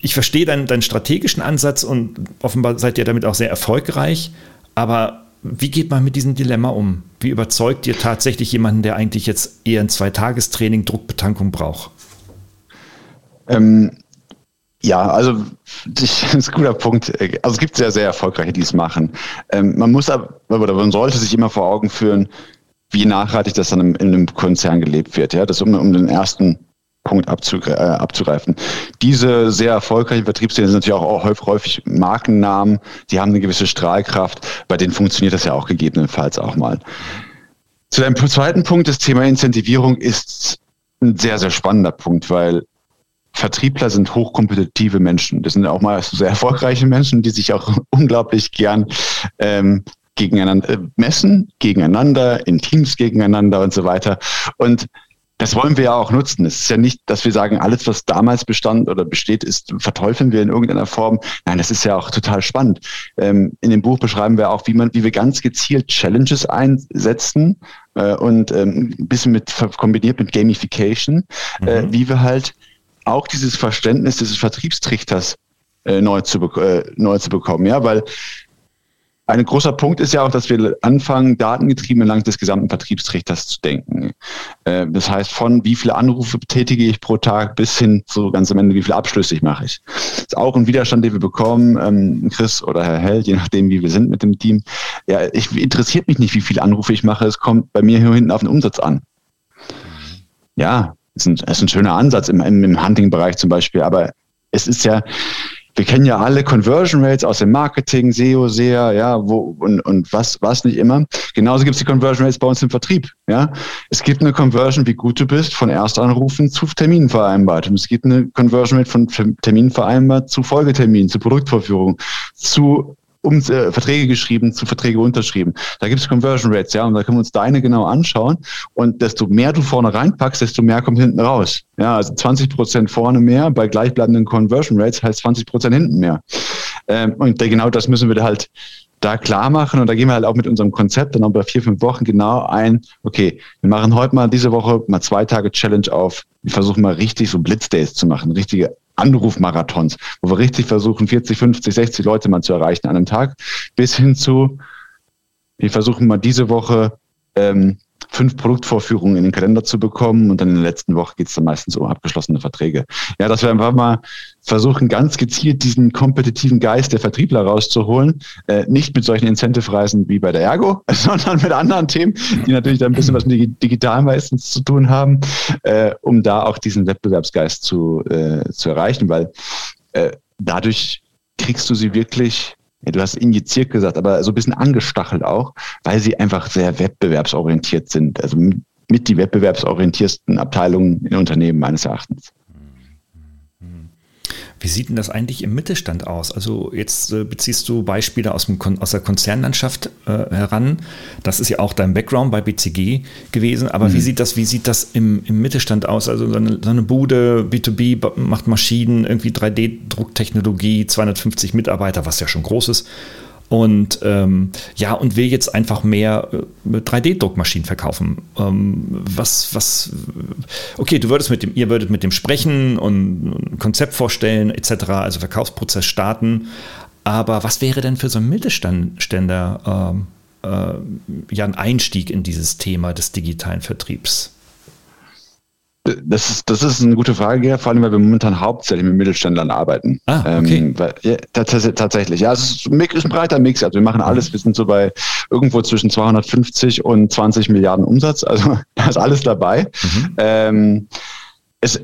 ich verstehe deinen, deinen strategischen Ansatz und offenbar seid ihr damit auch sehr erfolgreich, aber wie geht man mit diesem Dilemma um? Wie überzeugt ihr tatsächlich jemanden, der eigentlich jetzt eher ein Zweitagestraining, Druckbetankung braucht? Ähm, ja, also *laughs* das ist ein guter Punkt. Also es gibt sehr, sehr erfolgreiche, die es machen. Ähm, man muss aber, oder man sollte sich immer vor Augen führen, wie nachhaltig das dann in einem Konzern gelebt wird. Ja, das um, um den ersten Punkt abzugre äh, abzugreifen. Diese sehr erfolgreichen Vertriebsszenen sind natürlich auch häufig, häufig Markennamen, die haben eine gewisse Strahlkraft, bei denen funktioniert das ja auch gegebenenfalls auch mal. Zu deinem zweiten Punkt, das Thema Incentivierung ist ein sehr, sehr spannender Punkt, weil Vertriebler sind hochkompetitive Menschen. Das sind auch mal sehr erfolgreiche Menschen, die sich auch *laughs* unglaublich gern ähm, gegeneinander äh, messen, gegeneinander, in Teams gegeneinander und so weiter. Und das wollen wir ja auch nutzen. Es ist ja nicht, dass wir sagen, alles, was damals bestand oder besteht, ist, verteufeln wir in irgendeiner Form. Nein, das ist ja auch total spannend. Ähm, in dem Buch beschreiben wir auch, wie man, wie wir ganz gezielt Challenges einsetzen äh, und ähm, ein bisschen mit kombiniert mit Gamification, äh, mhm. äh, wie wir halt auch dieses Verständnis dieses Vertriebstrichters äh, neu, zu, äh, neu zu bekommen. Ja, weil ein großer Punkt ist ja auch, dass wir anfangen, datengetrieben entlang des gesamten Vertriebstrichters zu denken. Äh, das heißt, von wie viele Anrufe tätige ich pro Tag bis hin zu ganz am Ende, wie viele Abschlüsse ich mache ich. Das ist auch ein Widerstand, den wir bekommen, ähm, Chris oder Herr Held, je nachdem, wie wir sind mit dem Team. Ja, ich interessiert mich nicht, wie viele Anrufe ich mache. Es kommt bei mir hier hinten auf den Umsatz an. Ja, ist ein, ist ein schöner Ansatz im, im Hunting-Bereich zum Beispiel, aber es ist ja, wir kennen ja alle Conversion Rates aus dem Marketing, SEO, SEA, ja, wo und, und was, was nicht immer. Genauso gibt es die Conversion Rates bei uns im Vertrieb. Ja, es gibt eine Conversion, wie gut du bist, von Erstanrufen zu Terminen vereinbart. Und es gibt eine Conversion Rate von Terminen vereinbart zu Folgeterminen, zu Produktvorführung, zu um äh, Verträge geschrieben, zu Verträge unterschrieben. Da gibt es Conversion Rates, ja, und da können wir uns deine genau anschauen. Und desto mehr du vorne reinpackst, desto mehr kommt hinten raus. Ja, also 20 Prozent vorne mehr bei gleichbleibenden Conversion Rates heißt 20 Prozent hinten mehr. Ähm, und genau das müssen wir halt da klar machen und da gehen wir halt auch mit unserem Konzept dann auch bei vier, fünf Wochen genau ein, okay, wir machen heute mal diese Woche mal zwei Tage Challenge auf. Wir versuchen mal richtig so Blitzdays zu machen, richtige Anrufmarathons, wo wir richtig versuchen, 40, 50, 60 Leute mal zu erreichen an einem Tag, bis hin zu, wir versuchen mal diese Woche ähm, fünf Produktvorführungen in den Kalender zu bekommen und dann in der letzten Woche geht es dann meistens um abgeschlossene Verträge. Ja, dass wir einfach mal versuchen, ganz gezielt diesen kompetitiven Geist der Vertriebler rauszuholen. Äh, nicht mit solchen Incentive-Reisen wie bei der Ergo, *laughs* sondern mit anderen Themen, die natürlich dann ein bisschen was mit digital meistens zu tun haben, äh, um da auch diesen Wettbewerbsgeist zu, äh, zu erreichen, weil äh, dadurch kriegst du sie wirklich du hast injiziert gesagt, aber so ein bisschen angestachelt auch, weil sie einfach sehr wettbewerbsorientiert sind. Also mit die wettbewerbsorientiersten Abteilungen in Unternehmen meines Erachtens. Wie sieht denn das eigentlich im Mittelstand aus? Also jetzt äh, beziehst du Beispiele aus, dem Kon aus der Konzernlandschaft äh, heran. Das ist ja auch dein Background bei BCG gewesen. Aber mhm. wie sieht das, wie sieht das im, im Mittelstand aus? Also so eine, so eine Bude, B2B, macht Maschinen, irgendwie 3D-Drucktechnologie, 250 Mitarbeiter, was ja schon groß ist. Und ähm, ja, und will jetzt einfach mehr äh, 3D-Druckmaschinen verkaufen. Ähm, was, was, okay, du würdest mit dem, ihr würdet mit dem sprechen und ein Konzept vorstellen, etc., also Verkaufsprozess starten. Aber was wäre denn für so einen Mittelständler ähm, äh, ja ein Einstieg in dieses Thema des digitalen Vertriebs? Das ist, das ist eine gute Frage, vor allem, weil wir momentan hauptsächlich mit Mittelständlern arbeiten. Ah, okay. Ähm, weil, ja, tatsächlich. Ja, es ist, ein ist ein breiter Mix. Also wir machen alles. Wir sind so bei irgendwo zwischen 250 und 20 Milliarden Umsatz. Also *laughs* da ist alles dabei. Mhm. Ähm, es,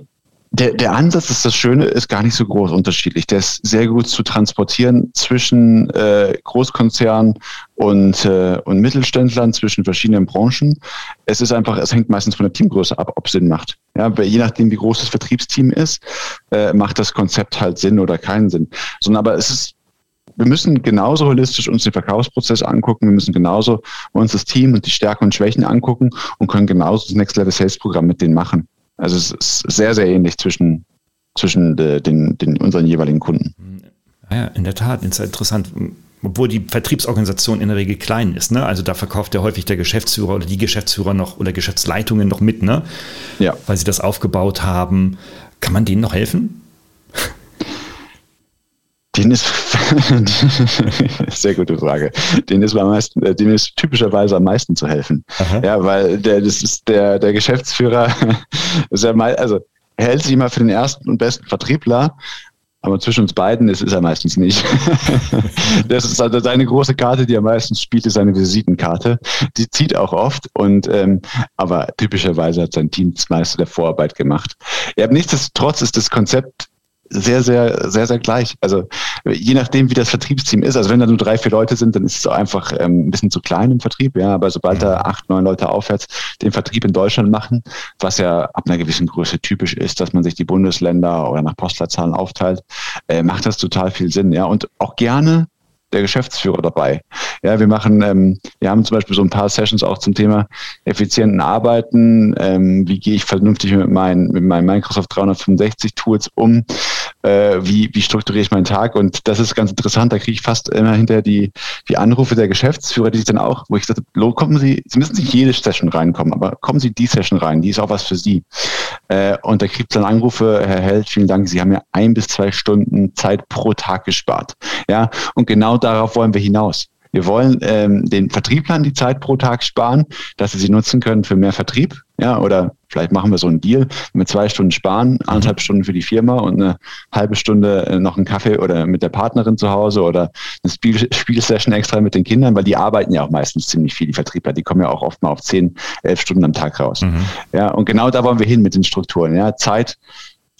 der, der Ansatz ist das Schöne, ist gar nicht so groß unterschiedlich. Der ist sehr gut zu transportieren zwischen äh, Großkonzernen und, äh, und Mittelständlern, zwischen verschiedenen Branchen. Es ist einfach, es hängt meistens von der Teamgröße ab, ob Sinn macht. Ja, je nachdem, wie groß das Vertriebsteam ist, äh, macht das Konzept halt Sinn oder keinen Sinn. Sondern aber es ist wir müssen genauso holistisch uns den Verkaufsprozess angucken. Wir müssen genauso uns das Team und die Stärken und Schwächen angucken und können genauso das Next Level Sales Programm mit denen machen. Also es ist sehr, sehr ähnlich zwischen, zwischen äh, den, den, unseren jeweiligen Kunden. Ja, in der Tat, ist interessant. Obwohl die Vertriebsorganisation in der Regel klein ist, ne? Also da verkauft ja häufig der Geschäftsführer oder die Geschäftsführer noch oder Geschäftsleitungen noch mit, ne? Ja. Weil sie das aufgebaut haben. Kann man denen noch helfen? Den ist *laughs* sehr gute Frage. Den ist am meisten, äh, den ist typischerweise am meisten zu helfen. Aha. Ja, weil der, das ist der, der Geschäftsführer, *laughs* ist ja mal, also er hält sich immer für den ersten und besten Vertriebler, aber zwischen uns beiden ist, ist er meistens nicht. *laughs* das ist also seine große Karte, die er meistens spielt, ist seine Visitenkarte. Die zieht auch oft und ähm, aber typischerweise hat sein Team das meiste der Vorarbeit gemacht. Ja, nichtsdestotrotz ist das Konzept sehr, sehr, sehr, sehr gleich. Also je nachdem, wie das Vertriebsteam ist. Also wenn da nur drei, vier Leute sind, dann ist es einfach ähm, ein bisschen zu klein im Vertrieb. Ja, aber sobald da mhm. acht, neun Leute aufwärts den Vertrieb in Deutschland machen, was ja ab einer gewissen Größe typisch ist, dass man sich die Bundesländer oder nach Postleitzahlen aufteilt, äh, macht das total viel Sinn. Ja, und auch gerne der Geschäftsführer dabei. Ja, wir machen, ähm, wir haben zum Beispiel so ein paar Sessions auch zum Thema effizienten Arbeiten. Ähm, wie gehe ich vernünftig mit meinen, mit meinen Microsoft 365 Tools um? Äh, wie, wie strukturiere ich meinen Tag? Und das ist ganz interessant. Da kriege ich fast immer hinterher die, die Anrufe der Geschäftsführer, die sich dann auch, wo ich sagte, kommen Sie, Sie müssen nicht jede Session reinkommen, aber kommen Sie die Session rein, die ist auch was für Sie. Äh, und da kriegt dann Anrufe, Herr Held, vielen Dank, Sie haben ja ein bis zwei Stunden Zeit pro Tag gespart. Ja, und genau darauf wollen wir hinaus. Wir wollen ähm, den Vertrieblern die Zeit pro Tag sparen, dass sie sie nutzen können für mehr Vertrieb. Ja, oder vielleicht machen wir so einen Deal, mit zwei Stunden sparen, anderthalb Stunden für die Firma und eine halbe Stunde äh, noch einen Kaffee oder mit der Partnerin zu Hause oder eine Spiel *laughs* Spielsession extra mit den Kindern, weil die arbeiten ja auch meistens ziemlich viel, die Vertriebler. Die kommen ja auch oft mal auf zehn, elf Stunden am Tag raus. Mhm. Ja, und genau da wollen wir hin mit den Strukturen. Ja, Zeit,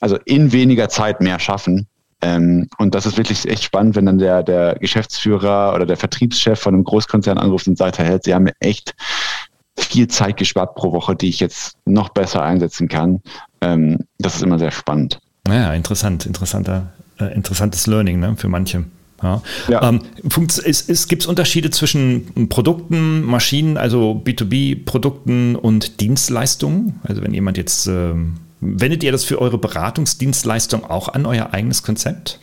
also in weniger Zeit mehr schaffen ähm, und das ist wirklich echt spannend, wenn dann der, der Geschäftsführer oder der Vertriebschef von einem Großkonzern anruft und sagt, Held, Sie haben mir echt viel Zeit gespart pro Woche, die ich jetzt noch besser einsetzen kann. Ähm, das ist immer sehr spannend. Ja, interessant, interessanter, äh, interessantes Learning ne, für manche. Ja. ja. Ähm, es, es gibt Unterschiede zwischen Produkten, Maschinen, also B2B-Produkten und Dienstleistungen. Also wenn jemand jetzt ähm, Wendet ihr das für eure Beratungsdienstleistung auch an, euer eigenes Konzept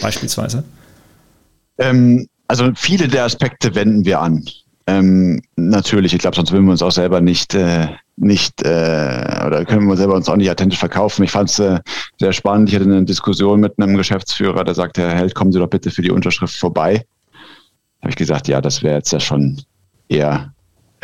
beispielsweise? Ähm, also viele der Aspekte wenden wir an. Ähm, natürlich, ich glaube, sonst würden wir uns auch selber nicht, äh, nicht äh, oder können wir selber uns auch nicht authentisch verkaufen. Ich fand es äh, sehr spannend. Ich hatte eine Diskussion mit einem Geschäftsführer, der sagte, Herr Held, kommen Sie doch bitte für die Unterschrift vorbei. Habe ich gesagt, ja, das wäre jetzt ja schon eher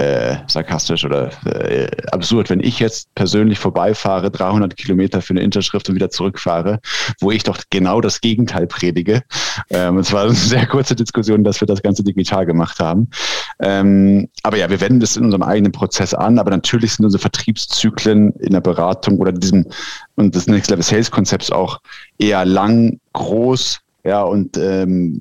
äh, sarkastisch oder äh, absurd, wenn ich jetzt persönlich vorbeifahre, 300 Kilometer für eine Interschrift und wieder zurückfahre, wo ich doch genau das Gegenteil predige. Ähm, es war eine sehr kurze Diskussion, dass wir das Ganze digital gemacht haben. Ähm, aber ja, wir wenden das in unserem eigenen Prozess an, aber natürlich sind unsere Vertriebszyklen in der Beratung oder diesem und des Next Level Sales Konzepts auch eher lang, groß, ja, und ähm,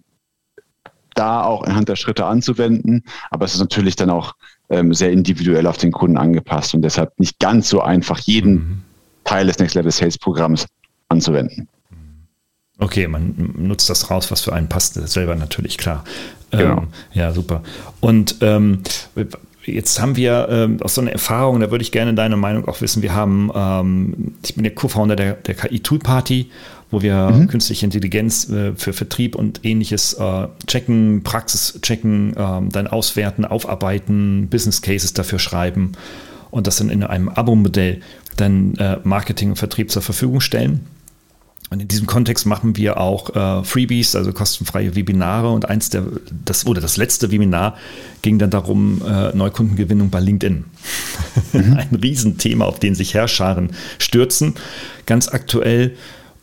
da auch anhand der Schritte anzuwenden. Aber es ist natürlich dann auch ähm, sehr individuell auf den Kunden angepasst und deshalb nicht ganz so einfach, jeden mhm. Teil des Next Level Sales Programms anzuwenden. Okay, man nutzt das raus, was für einen passt, selber natürlich klar. Genau. Ähm, ja, super. Und ähm, jetzt haben wir ähm, aus so einer Erfahrung, da würde ich gerne deine Meinung auch wissen. Wir haben, ähm, ich bin der Co-Founder der, der KI Tool Party wo wir mhm. künstliche Intelligenz äh, für Vertrieb und ähnliches äh, checken, Praxis checken, äh, dann auswerten, aufarbeiten, Business Cases dafür schreiben und das dann in einem Abo-Modell dann äh, Marketing und Vertrieb zur Verfügung stellen. Und in diesem Kontext machen wir auch äh, Freebies, also kostenfreie Webinare. Und eins der, das, oder das letzte Webinar ging dann darum, äh, Neukundengewinnung bei LinkedIn. Mhm. *laughs* Ein Riesenthema, auf den sich Herrscharen stürzen. Ganz aktuell.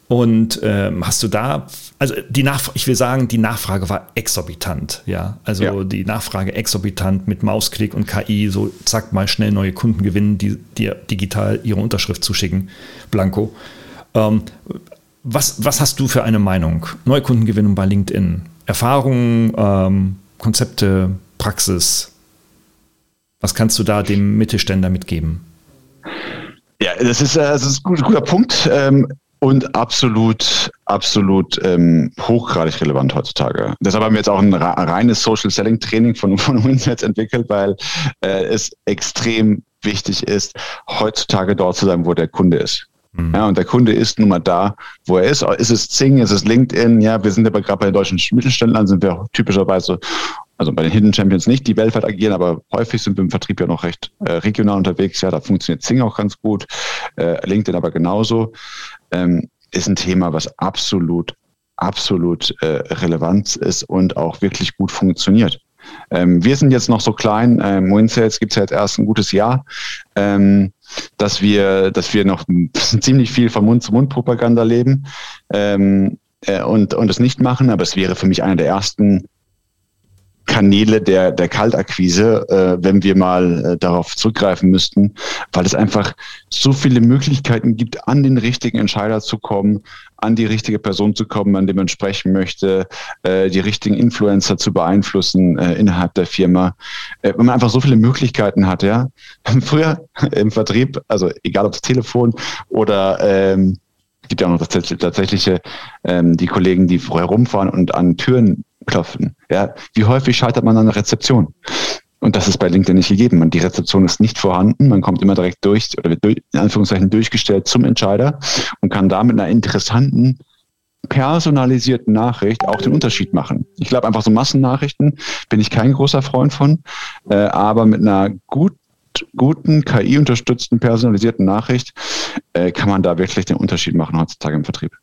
Und ähm, hast du da, also die Nachfrage, ich will sagen, die Nachfrage war exorbitant, ja. Also ja. die Nachfrage exorbitant mit Mausklick und KI, so zack, mal schnell neue Kunden gewinnen, die dir digital ihre Unterschrift zuschicken, Blanco. Ähm, was, was hast du für eine Meinung? Neukundengewinnung bei LinkedIn. Erfahrungen, ähm, Konzepte, Praxis. Was kannst du da dem Mittelständler mitgeben? Ja, das ist, äh, das ist ein guter Punkt ähm, und absolut, absolut ähm, hochgradig relevant heutzutage. Deshalb haben wir jetzt auch ein reines Social Selling Training von, *laughs* von uns jetzt entwickelt, weil äh, es extrem wichtig ist, heutzutage dort zu sein, wo der Kunde ist. Mhm. Ja, und der Kunde ist nun mal da, wo er ist. Ist es Zing, ist es LinkedIn? Ja, wir sind aber gerade bei den deutschen Mittelständlern, sind wir typischerweise, also bei den Hidden Champions nicht, die weltweit agieren, aber häufig sind wir im Vertrieb ja noch recht äh, regional unterwegs. Ja, da funktioniert Zing auch ganz gut, äh, LinkedIn aber genauso. Ähm, ist ein Thema, was absolut, absolut äh, relevant ist und auch wirklich gut funktioniert. Ähm, wir sind jetzt noch so klein, ähm, WinSales gibt es ja jetzt erst ein gutes Jahr, ähm, dass wir, dass wir noch *laughs* ziemlich viel von Mund-zu-Mund-Propaganda leben ähm, äh, und, und das nicht machen, aber es wäre für mich einer der ersten Kanäle der, der Kaltakquise, äh, wenn wir mal äh, darauf zurückgreifen müssten, weil es einfach so viele Möglichkeiten gibt, an den richtigen Entscheider zu kommen, an die richtige Person zu kommen, an dem man sprechen möchte, äh, die richtigen Influencer zu beeinflussen äh, innerhalb der Firma. Äh, wenn man einfach so viele Möglichkeiten hat, ja. *laughs* Früher im Vertrieb, also egal ob das Telefon oder ähm, gibt ja auch noch das tatsächliche, ähm, die Kollegen, die vorher rumfahren und an Türen klopfen. Ja, wie häufig scheitert man an der Rezeption? Und das ist bei LinkedIn nicht gegeben. Man, die Rezeption ist nicht vorhanden. Man kommt immer direkt durch oder wird durch, in Anführungszeichen durchgestellt zum Entscheider und kann da mit einer interessanten, personalisierten Nachricht auch den Unterschied machen. Ich glaube, einfach so Massennachrichten bin ich kein großer Freund von, äh, aber mit einer gut, guten, KI-unterstützten, personalisierten Nachricht äh, kann man da wirklich den Unterschied machen heutzutage im Vertrieb.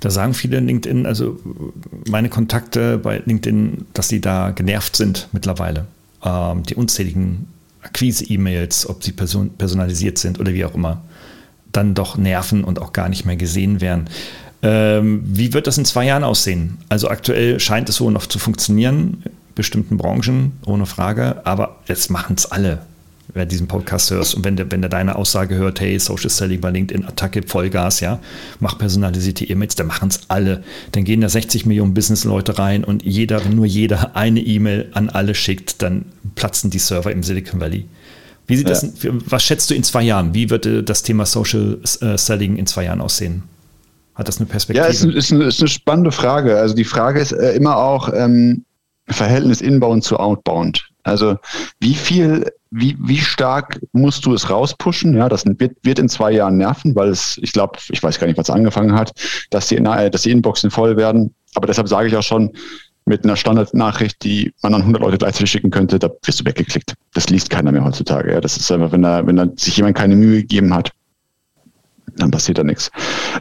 Da sagen viele LinkedIn, also meine Kontakte bei LinkedIn, dass sie da genervt sind mittlerweile. Ähm, die unzähligen Akquise-E-Mails, ob sie person personalisiert sind oder wie auch immer, dann doch nerven und auch gar nicht mehr gesehen werden. Ähm, wie wird das in zwei Jahren aussehen? Also aktuell scheint es so noch zu funktionieren, bestimmten Branchen, ohne Frage, aber jetzt machen es alle wer diesen Podcast hörst und wenn der, wenn der deine Aussage hört, hey, Social Selling bei LinkedIn, Attacke, Vollgas, ja, mach personalisierte E-Mails, dann machen es alle. Dann gehen da 60 Millionen Business-Leute rein und jeder, wenn nur jeder eine E-Mail an alle schickt, dann platzen die Server im Silicon Valley. Wie sieht ja. das, was schätzt du in zwei Jahren? Wie wird äh, das Thema Social äh, Selling in zwei Jahren aussehen? Hat das eine Perspektive? Ja, ist, ist, eine, ist eine spannende Frage. Also die Frage ist äh, immer auch ähm, Verhältnis inbound zu outbound. Also wie viel wie, wie stark musst du es rauspushen? Ja, das wird, wird in zwei Jahren nerven, weil es, ich glaube, ich weiß gar nicht, was angefangen hat, dass die, dass die Inboxen voll werden. Aber deshalb sage ich auch schon, mit einer Standardnachricht, die man an 100 Leute gleichzeitig schicken könnte, da wirst du weggeklickt. Das liest keiner mehr heutzutage. Ja, das ist einfach, wenn da, wenn da sich jemand keine Mühe gegeben hat, dann passiert da nichts.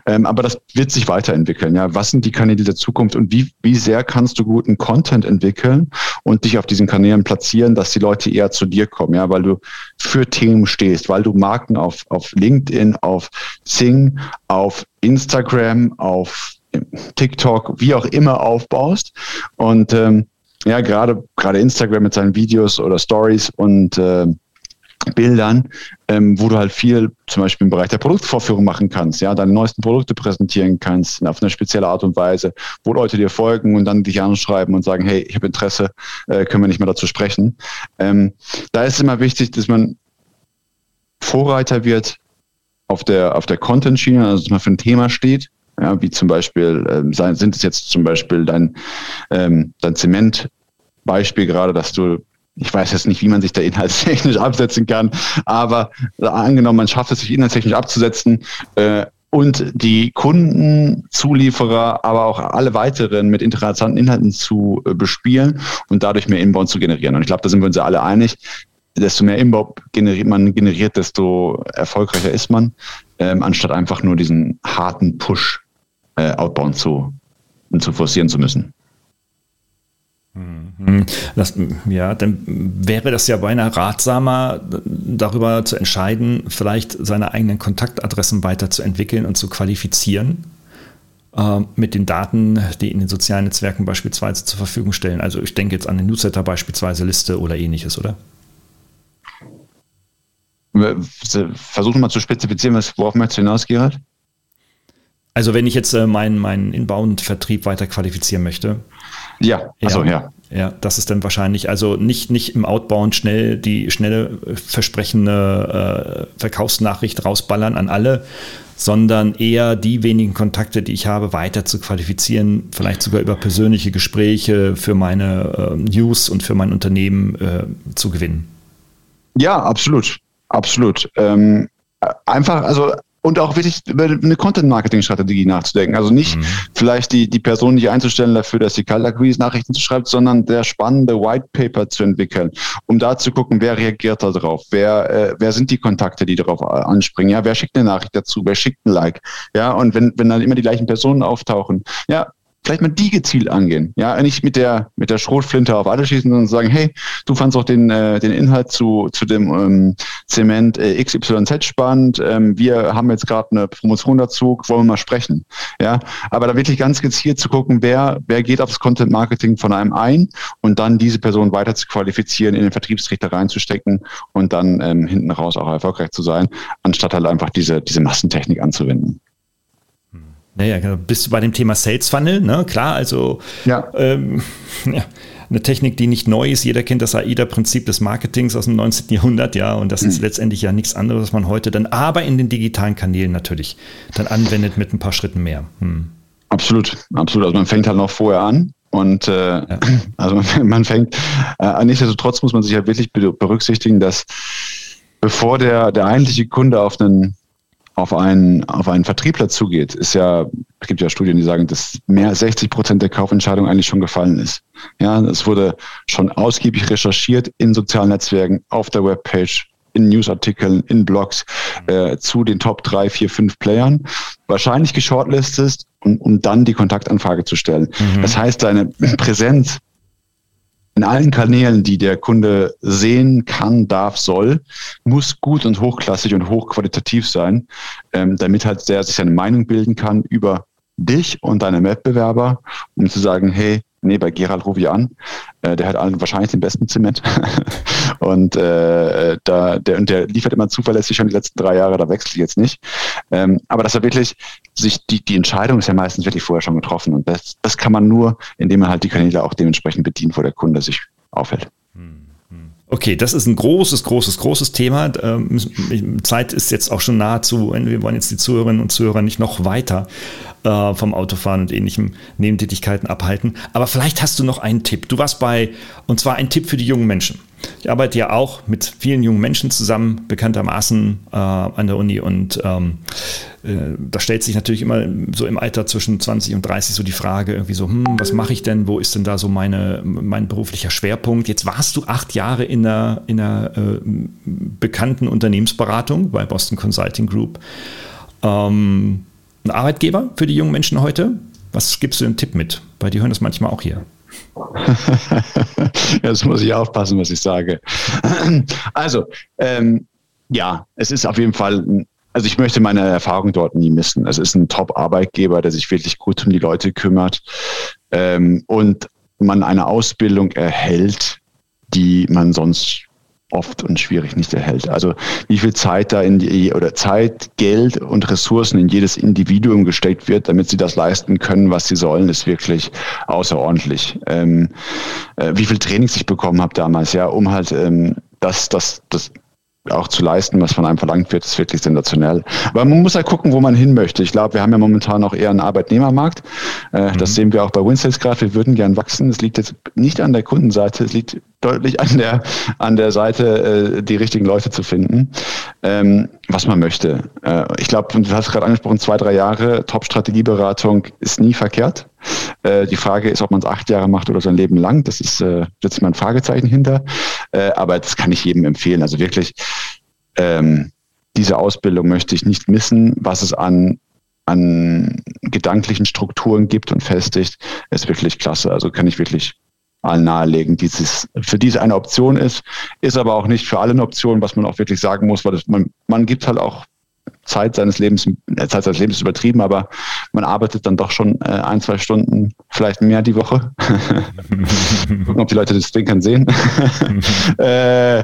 Ähm, aber das wird sich weiterentwickeln. Ja, was sind die Kanäle der Zukunft und wie, wie sehr kannst du guten Content entwickeln und dich auf diesen Kanälen platzieren, dass die Leute eher zu dir kommen, ja, weil du für Themen stehst, weil du Marken auf, auf LinkedIn, auf Sing, auf Instagram, auf TikTok, wie auch immer aufbaust und ähm, ja, gerade gerade Instagram mit seinen Videos oder Stories und äh, Bildern, ähm, wo du halt viel zum Beispiel im Bereich der Produktvorführung machen kannst, ja, deine neuesten Produkte präsentieren kannst auf eine spezielle Art und Weise, wo Leute dir folgen und dann dich anschreiben und sagen, hey, ich habe Interesse, äh, können wir nicht mehr dazu sprechen. Ähm, da ist immer wichtig, dass man Vorreiter wird auf der, auf der Content-Schiene, also dass man für ein Thema steht, ja, wie zum Beispiel, ähm, sind es jetzt zum Beispiel dein, ähm, dein Zement-Beispiel gerade, dass du ich weiß jetzt nicht, wie man sich da inhaltstechnisch *laughs* absetzen kann, aber angenommen, man schafft es sich inhaltstechnisch abzusetzen, äh, und die Kunden, Zulieferer, aber auch alle weiteren mit interessanten Inhalten zu äh, bespielen und dadurch mehr Inbound zu generieren. Und ich glaube, da sind wir uns ja alle einig. Desto mehr Inbound generiert man generiert, desto erfolgreicher ist man, ähm, anstatt einfach nur diesen harten Push äh, Outbound zu, zu forcieren zu müssen. Mhm. Das, ja, dann wäre das ja beinahe ratsamer, darüber zu entscheiden, vielleicht seine eigenen Kontaktadressen weiterzuentwickeln und zu qualifizieren äh, mit den Daten, die in den sozialen Netzwerken beispielsweise zur Verfügung stellen. Also ich denke jetzt an den Newsletter beispielsweise Liste oder ähnliches, oder? Versuchen mal zu spezifizieren, worauf möchtest du hinaus, Gerald? Also wenn ich jetzt äh, meinen, meinen Inbound-Vertrieb weiter qualifizieren möchte, ja, also ja. Ja, das ist dann wahrscheinlich, also nicht, nicht im Outbound schnell die schnelle äh, versprechende äh, Verkaufsnachricht rausballern an alle, sondern eher die wenigen Kontakte, die ich habe, weiter zu qualifizieren, vielleicht sogar über persönliche Gespräche für meine äh, News und für mein Unternehmen äh, zu gewinnen. Ja, absolut. Absolut. Ähm, einfach, also und auch wirklich über eine Content-Marketing-Strategie nachzudenken. Also nicht mhm. vielleicht die, die Person nicht einzustellen dafür, dass sie Kaltakquise-Nachrichten schreibt, sondern der spannende White Paper zu entwickeln, um da zu gucken, wer reagiert da drauf, wer, äh, wer sind die Kontakte, die darauf anspringen, ja, wer schickt eine Nachricht dazu, wer schickt ein Like, ja, und wenn, wenn dann immer die gleichen Personen auftauchen, ja, vielleicht mal die gezielt angehen. Ja, nicht mit der, mit der Schrotflinte auf alle schießen, sondern sagen, hey, du fandst auch den, äh, den Inhalt zu, zu dem ähm, Zement äh, XYZ spannend. Ähm, wir haben jetzt gerade eine Promotion dazu, wollen wir mal sprechen. Ja, aber da wirklich ganz gezielt zu gucken, wer, wer geht aufs Content Marketing von einem ein und dann diese Person weiter zu qualifizieren, in den Vertriebstrichter reinzustecken und dann ähm, hinten raus auch erfolgreich zu sein, anstatt halt einfach diese, diese Massentechnik anzuwenden. Naja, genau. bist du bei dem Thema Sales Funnel, ne? Klar, also ja. Ähm, *laughs* ja, eine Technik, die nicht neu ist. Jeder kennt das AIDA-Prinzip des Marketings aus dem 19. Jahrhundert, ja, und das ist letztendlich ja nichts anderes, was man heute dann aber in den digitalen Kanälen natürlich dann anwendet mit ein paar Schritten mehr. Hm. Absolut, absolut. Also man fängt halt noch vorher an. Und äh, ja. *clears throat* also *laughs* man fängt, äh, nichtsdestotrotz muss man sich halt wirklich berücksichtigen, dass bevor der, der eigentliche Kunde auf einen auf einen, auf einen Vertriebler zugeht, ist ja, es gibt ja Studien, die sagen, dass mehr als 60 Prozent der Kaufentscheidung eigentlich schon gefallen ist. Ja, es wurde schon ausgiebig recherchiert in sozialen Netzwerken, auf der Webpage, in Newsartikeln, in Blogs äh, zu den Top 3, 4, 5 Playern, wahrscheinlich geshortlistet, um, um dann die Kontaktanfrage zu stellen. Mhm. Das heißt, deine Präsenz in allen Kanälen, die der Kunde sehen kann, darf, soll, muss gut und hochklassig und hochqualitativ sein, ähm, damit halt der sich seine Meinung bilden kann über dich und deine Wettbewerber, um zu sagen, hey, nee, bei Gerald rufe an, äh, der hat wahrscheinlich den besten Zement *laughs* und äh, da, der, und der liefert immer zuverlässig schon die letzten drei Jahre, da wechsle ich jetzt nicht. Ähm, aber dass er wirklich sich, die, die Entscheidung ist ja meistens wirklich vorher schon getroffen und das, das kann man nur, indem man halt die Kanäle auch dementsprechend bedient, wo der Kunde sich aufhält. Okay, das ist ein großes, großes, großes Thema. Ähm, Zeit ist jetzt auch schon nahezu. Wir wollen jetzt die Zuhörerinnen und Zuhörer nicht noch weiter äh, vom Autofahren und ähnlichen Nebentätigkeiten abhalten. Aber vielleicht hast du noch einen Tipp. Du warst bei, und zwar ein Tipp für die jungen Menschen. Ich arbeite ja auch mit vielen jungen Menschen zusammen, bekanntermaßen äh, an der Uni. Und ähm, äh, da stellt sich natürlich immer so im Alter zwischen 20 und 30 so die Frage, irgendwie so, hm, was mache ich denn? Wo ist denn da so meine, mein beruflicher Schwerpunkt? Jetzt warst du acht Jahre in einer, in einer äh, bekannten Unternehmensberatung bei Boston Consulting Group. Ähm, ein Arbeitgeber für die jungen Menschen heute? Was gibst du einen Tipp mit? Weil die hören das manchmal auch hier. *laughs* Jetzt muss ich aufpassen, was ich sage. Also, ähm, ja, es ist auf jeden Fall, also ich möchte meine Erfahrung dort nie missen. Es ist ein Top-Arbeitgeber, der sich wirklich gut um die Leute kümmert ähm, und man eine Ausbildung erhält, die man sonst oft und schwierig nicht erhält. Also wie viel Zeit da in die oder Zeit, Geld und Ressourcen in jedes Individuum gesteckt wird, damit sie das leisten können, was sie sollen, ist wirklich außerordentlich. Ähm, äh, wie viel Trainings ich bekommen habe damals, ja, um halt ähm, das, das, das auch zu leisten, was von einem verlangt wird, ist wirklich sensationell. Aber man muss halt gucken, wo man hin möchte. Ich glaube, wir haben ja momentan auch eher einen Arbeitnehmermarkt. Äh, mhm. Das sehen wir auch bei Winsales gerade. Wir würden gern wachsen. Es liegt jetzt nicht an der Kundenseite, es liegt deutlich an der, an der Seite, äh, die richtigen Leute zu finden, ähm, was man möchte. Äh, ich glaube, du hast gerade angesprochen, zwei, drei Jahre Top-Strategieberatung ist nie verkehrt. Äh, die Frage ist, ob man es acht Jahre macht oder sein Leben lang. Das ist, äh, setzt man ein Fragezeichen hinter. Äh, aber das kann ich jedem empfehlen. Also wirklich, ähm, diese Ausbildung möchte ich nicht missen, was es an an gedanklichen Strukturen gibt und festigt, ist wirklich klasse. Also kann ich wirklich allen nahelegen, dieses, für diese eine Option ist, ist aber auch nicht für alle eine Option, was man auch wirklich sagen muss, weil das, man, man gibt halt auch Zeit seines Lebens, äh, Zeit seines Lebens ist übertrieben, aber man arbeitet dann doch schon äh, ein, zwei Stunden, vielleicht mehr die Woche. *laughs* Gucken, ob die Leute das Ding kann sehen. *laughs* äh,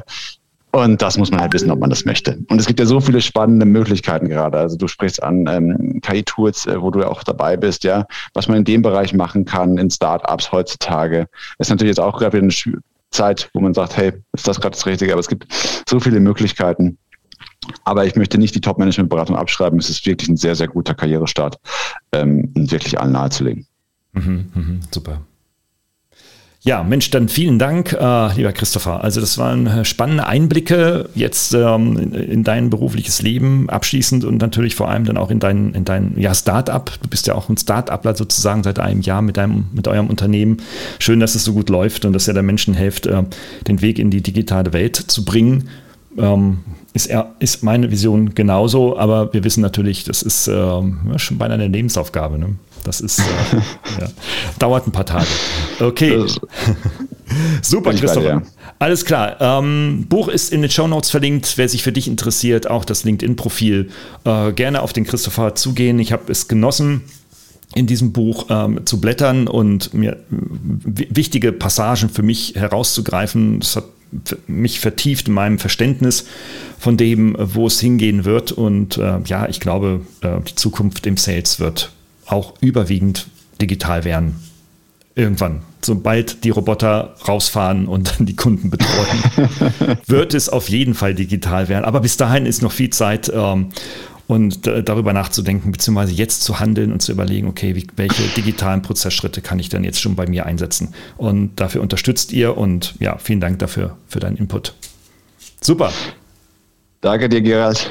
und das muss man halt wissen, ob man das möchte. Und es gibt ja so viele spannende Möglichkeiten gerade. Also du sprichst an ähm, KI-Tools, äh, wo du ja auch dabei bist, ja, was man in dem Bereich machen kann, in Startups heutzutage. Ist natürlich jetzt auch gerade wieder eine Zeit, wo man sagt, hey, ist das gerade das Richtige? Aber es gibt so viele Möglichkeiten. Aber ich möchte nicht die Top-Management-Beratung abschreiben. Es ist wirklich ein sehr, sehr guter Karrierestart, ähm, wirklich allen nahezulegen. Mhm, mh, super. Ja, Mensch, dann vielen Dank, äh, lieber Christopher. Also das waren äh, spannende Einblicke jetzt ähm, in, in, dein berufliches Leben abschließend und natürlich vor allem dann auch in dein, in dein ja, Start-up. Du bist ja auch ein Start-upler sozusagen seit einem Jahr mit, deinem, mit eurem Unternehmen. Schön, dass es so gut läuft und dass ihr der Menschen helft, äh, den Weg in die digitale Welt zu bringen. Ähm, ist, er, ist meine Vision genauso, aber wir wissen natürlich, das ist ähm, schon beinahe eine Lebensaufgabe. Ne? Das ist, äh, *laughs* ja, dauert ein paar Tage. Okay. *laughs* Super, Christopher. Ja. Alles klar. Ähm, Buch ist in den Show Notes verlinkt. Wer sich für dich interessiert, auch das LinkedIn-Profil, äh, gerne auf den Christopher zugehen. Ich habe es genossen in diesem Buch ähm, zu blättern und mir wichtige Passagen für mich herauszugreifen. Das hat mich vertieft in meinem Verständnis von dem, wo es hingehen wird. Und äh, ja, ich glaube, äh, die Zukunft im Sales wird auch überwiegend digital werden. Irgendwann, sobald die Roboter rausfahren und die Kunden betreuen, *laughs* wird es auf jeden Fall digital werden. Aber bis dahin ist noch viel Zeit. Ähm, und darüber nachzudenken, beziehungsweise jetzt zu handeln und zu überlegen, okay, wie, welche digitalen Prozessschritte kann ich denn jetzt schon bei mir einsetzen? Und dafür unterstützt ihr und ja, vielen Dank dafür, für deinen Input. Super. Danke dir, Gerald.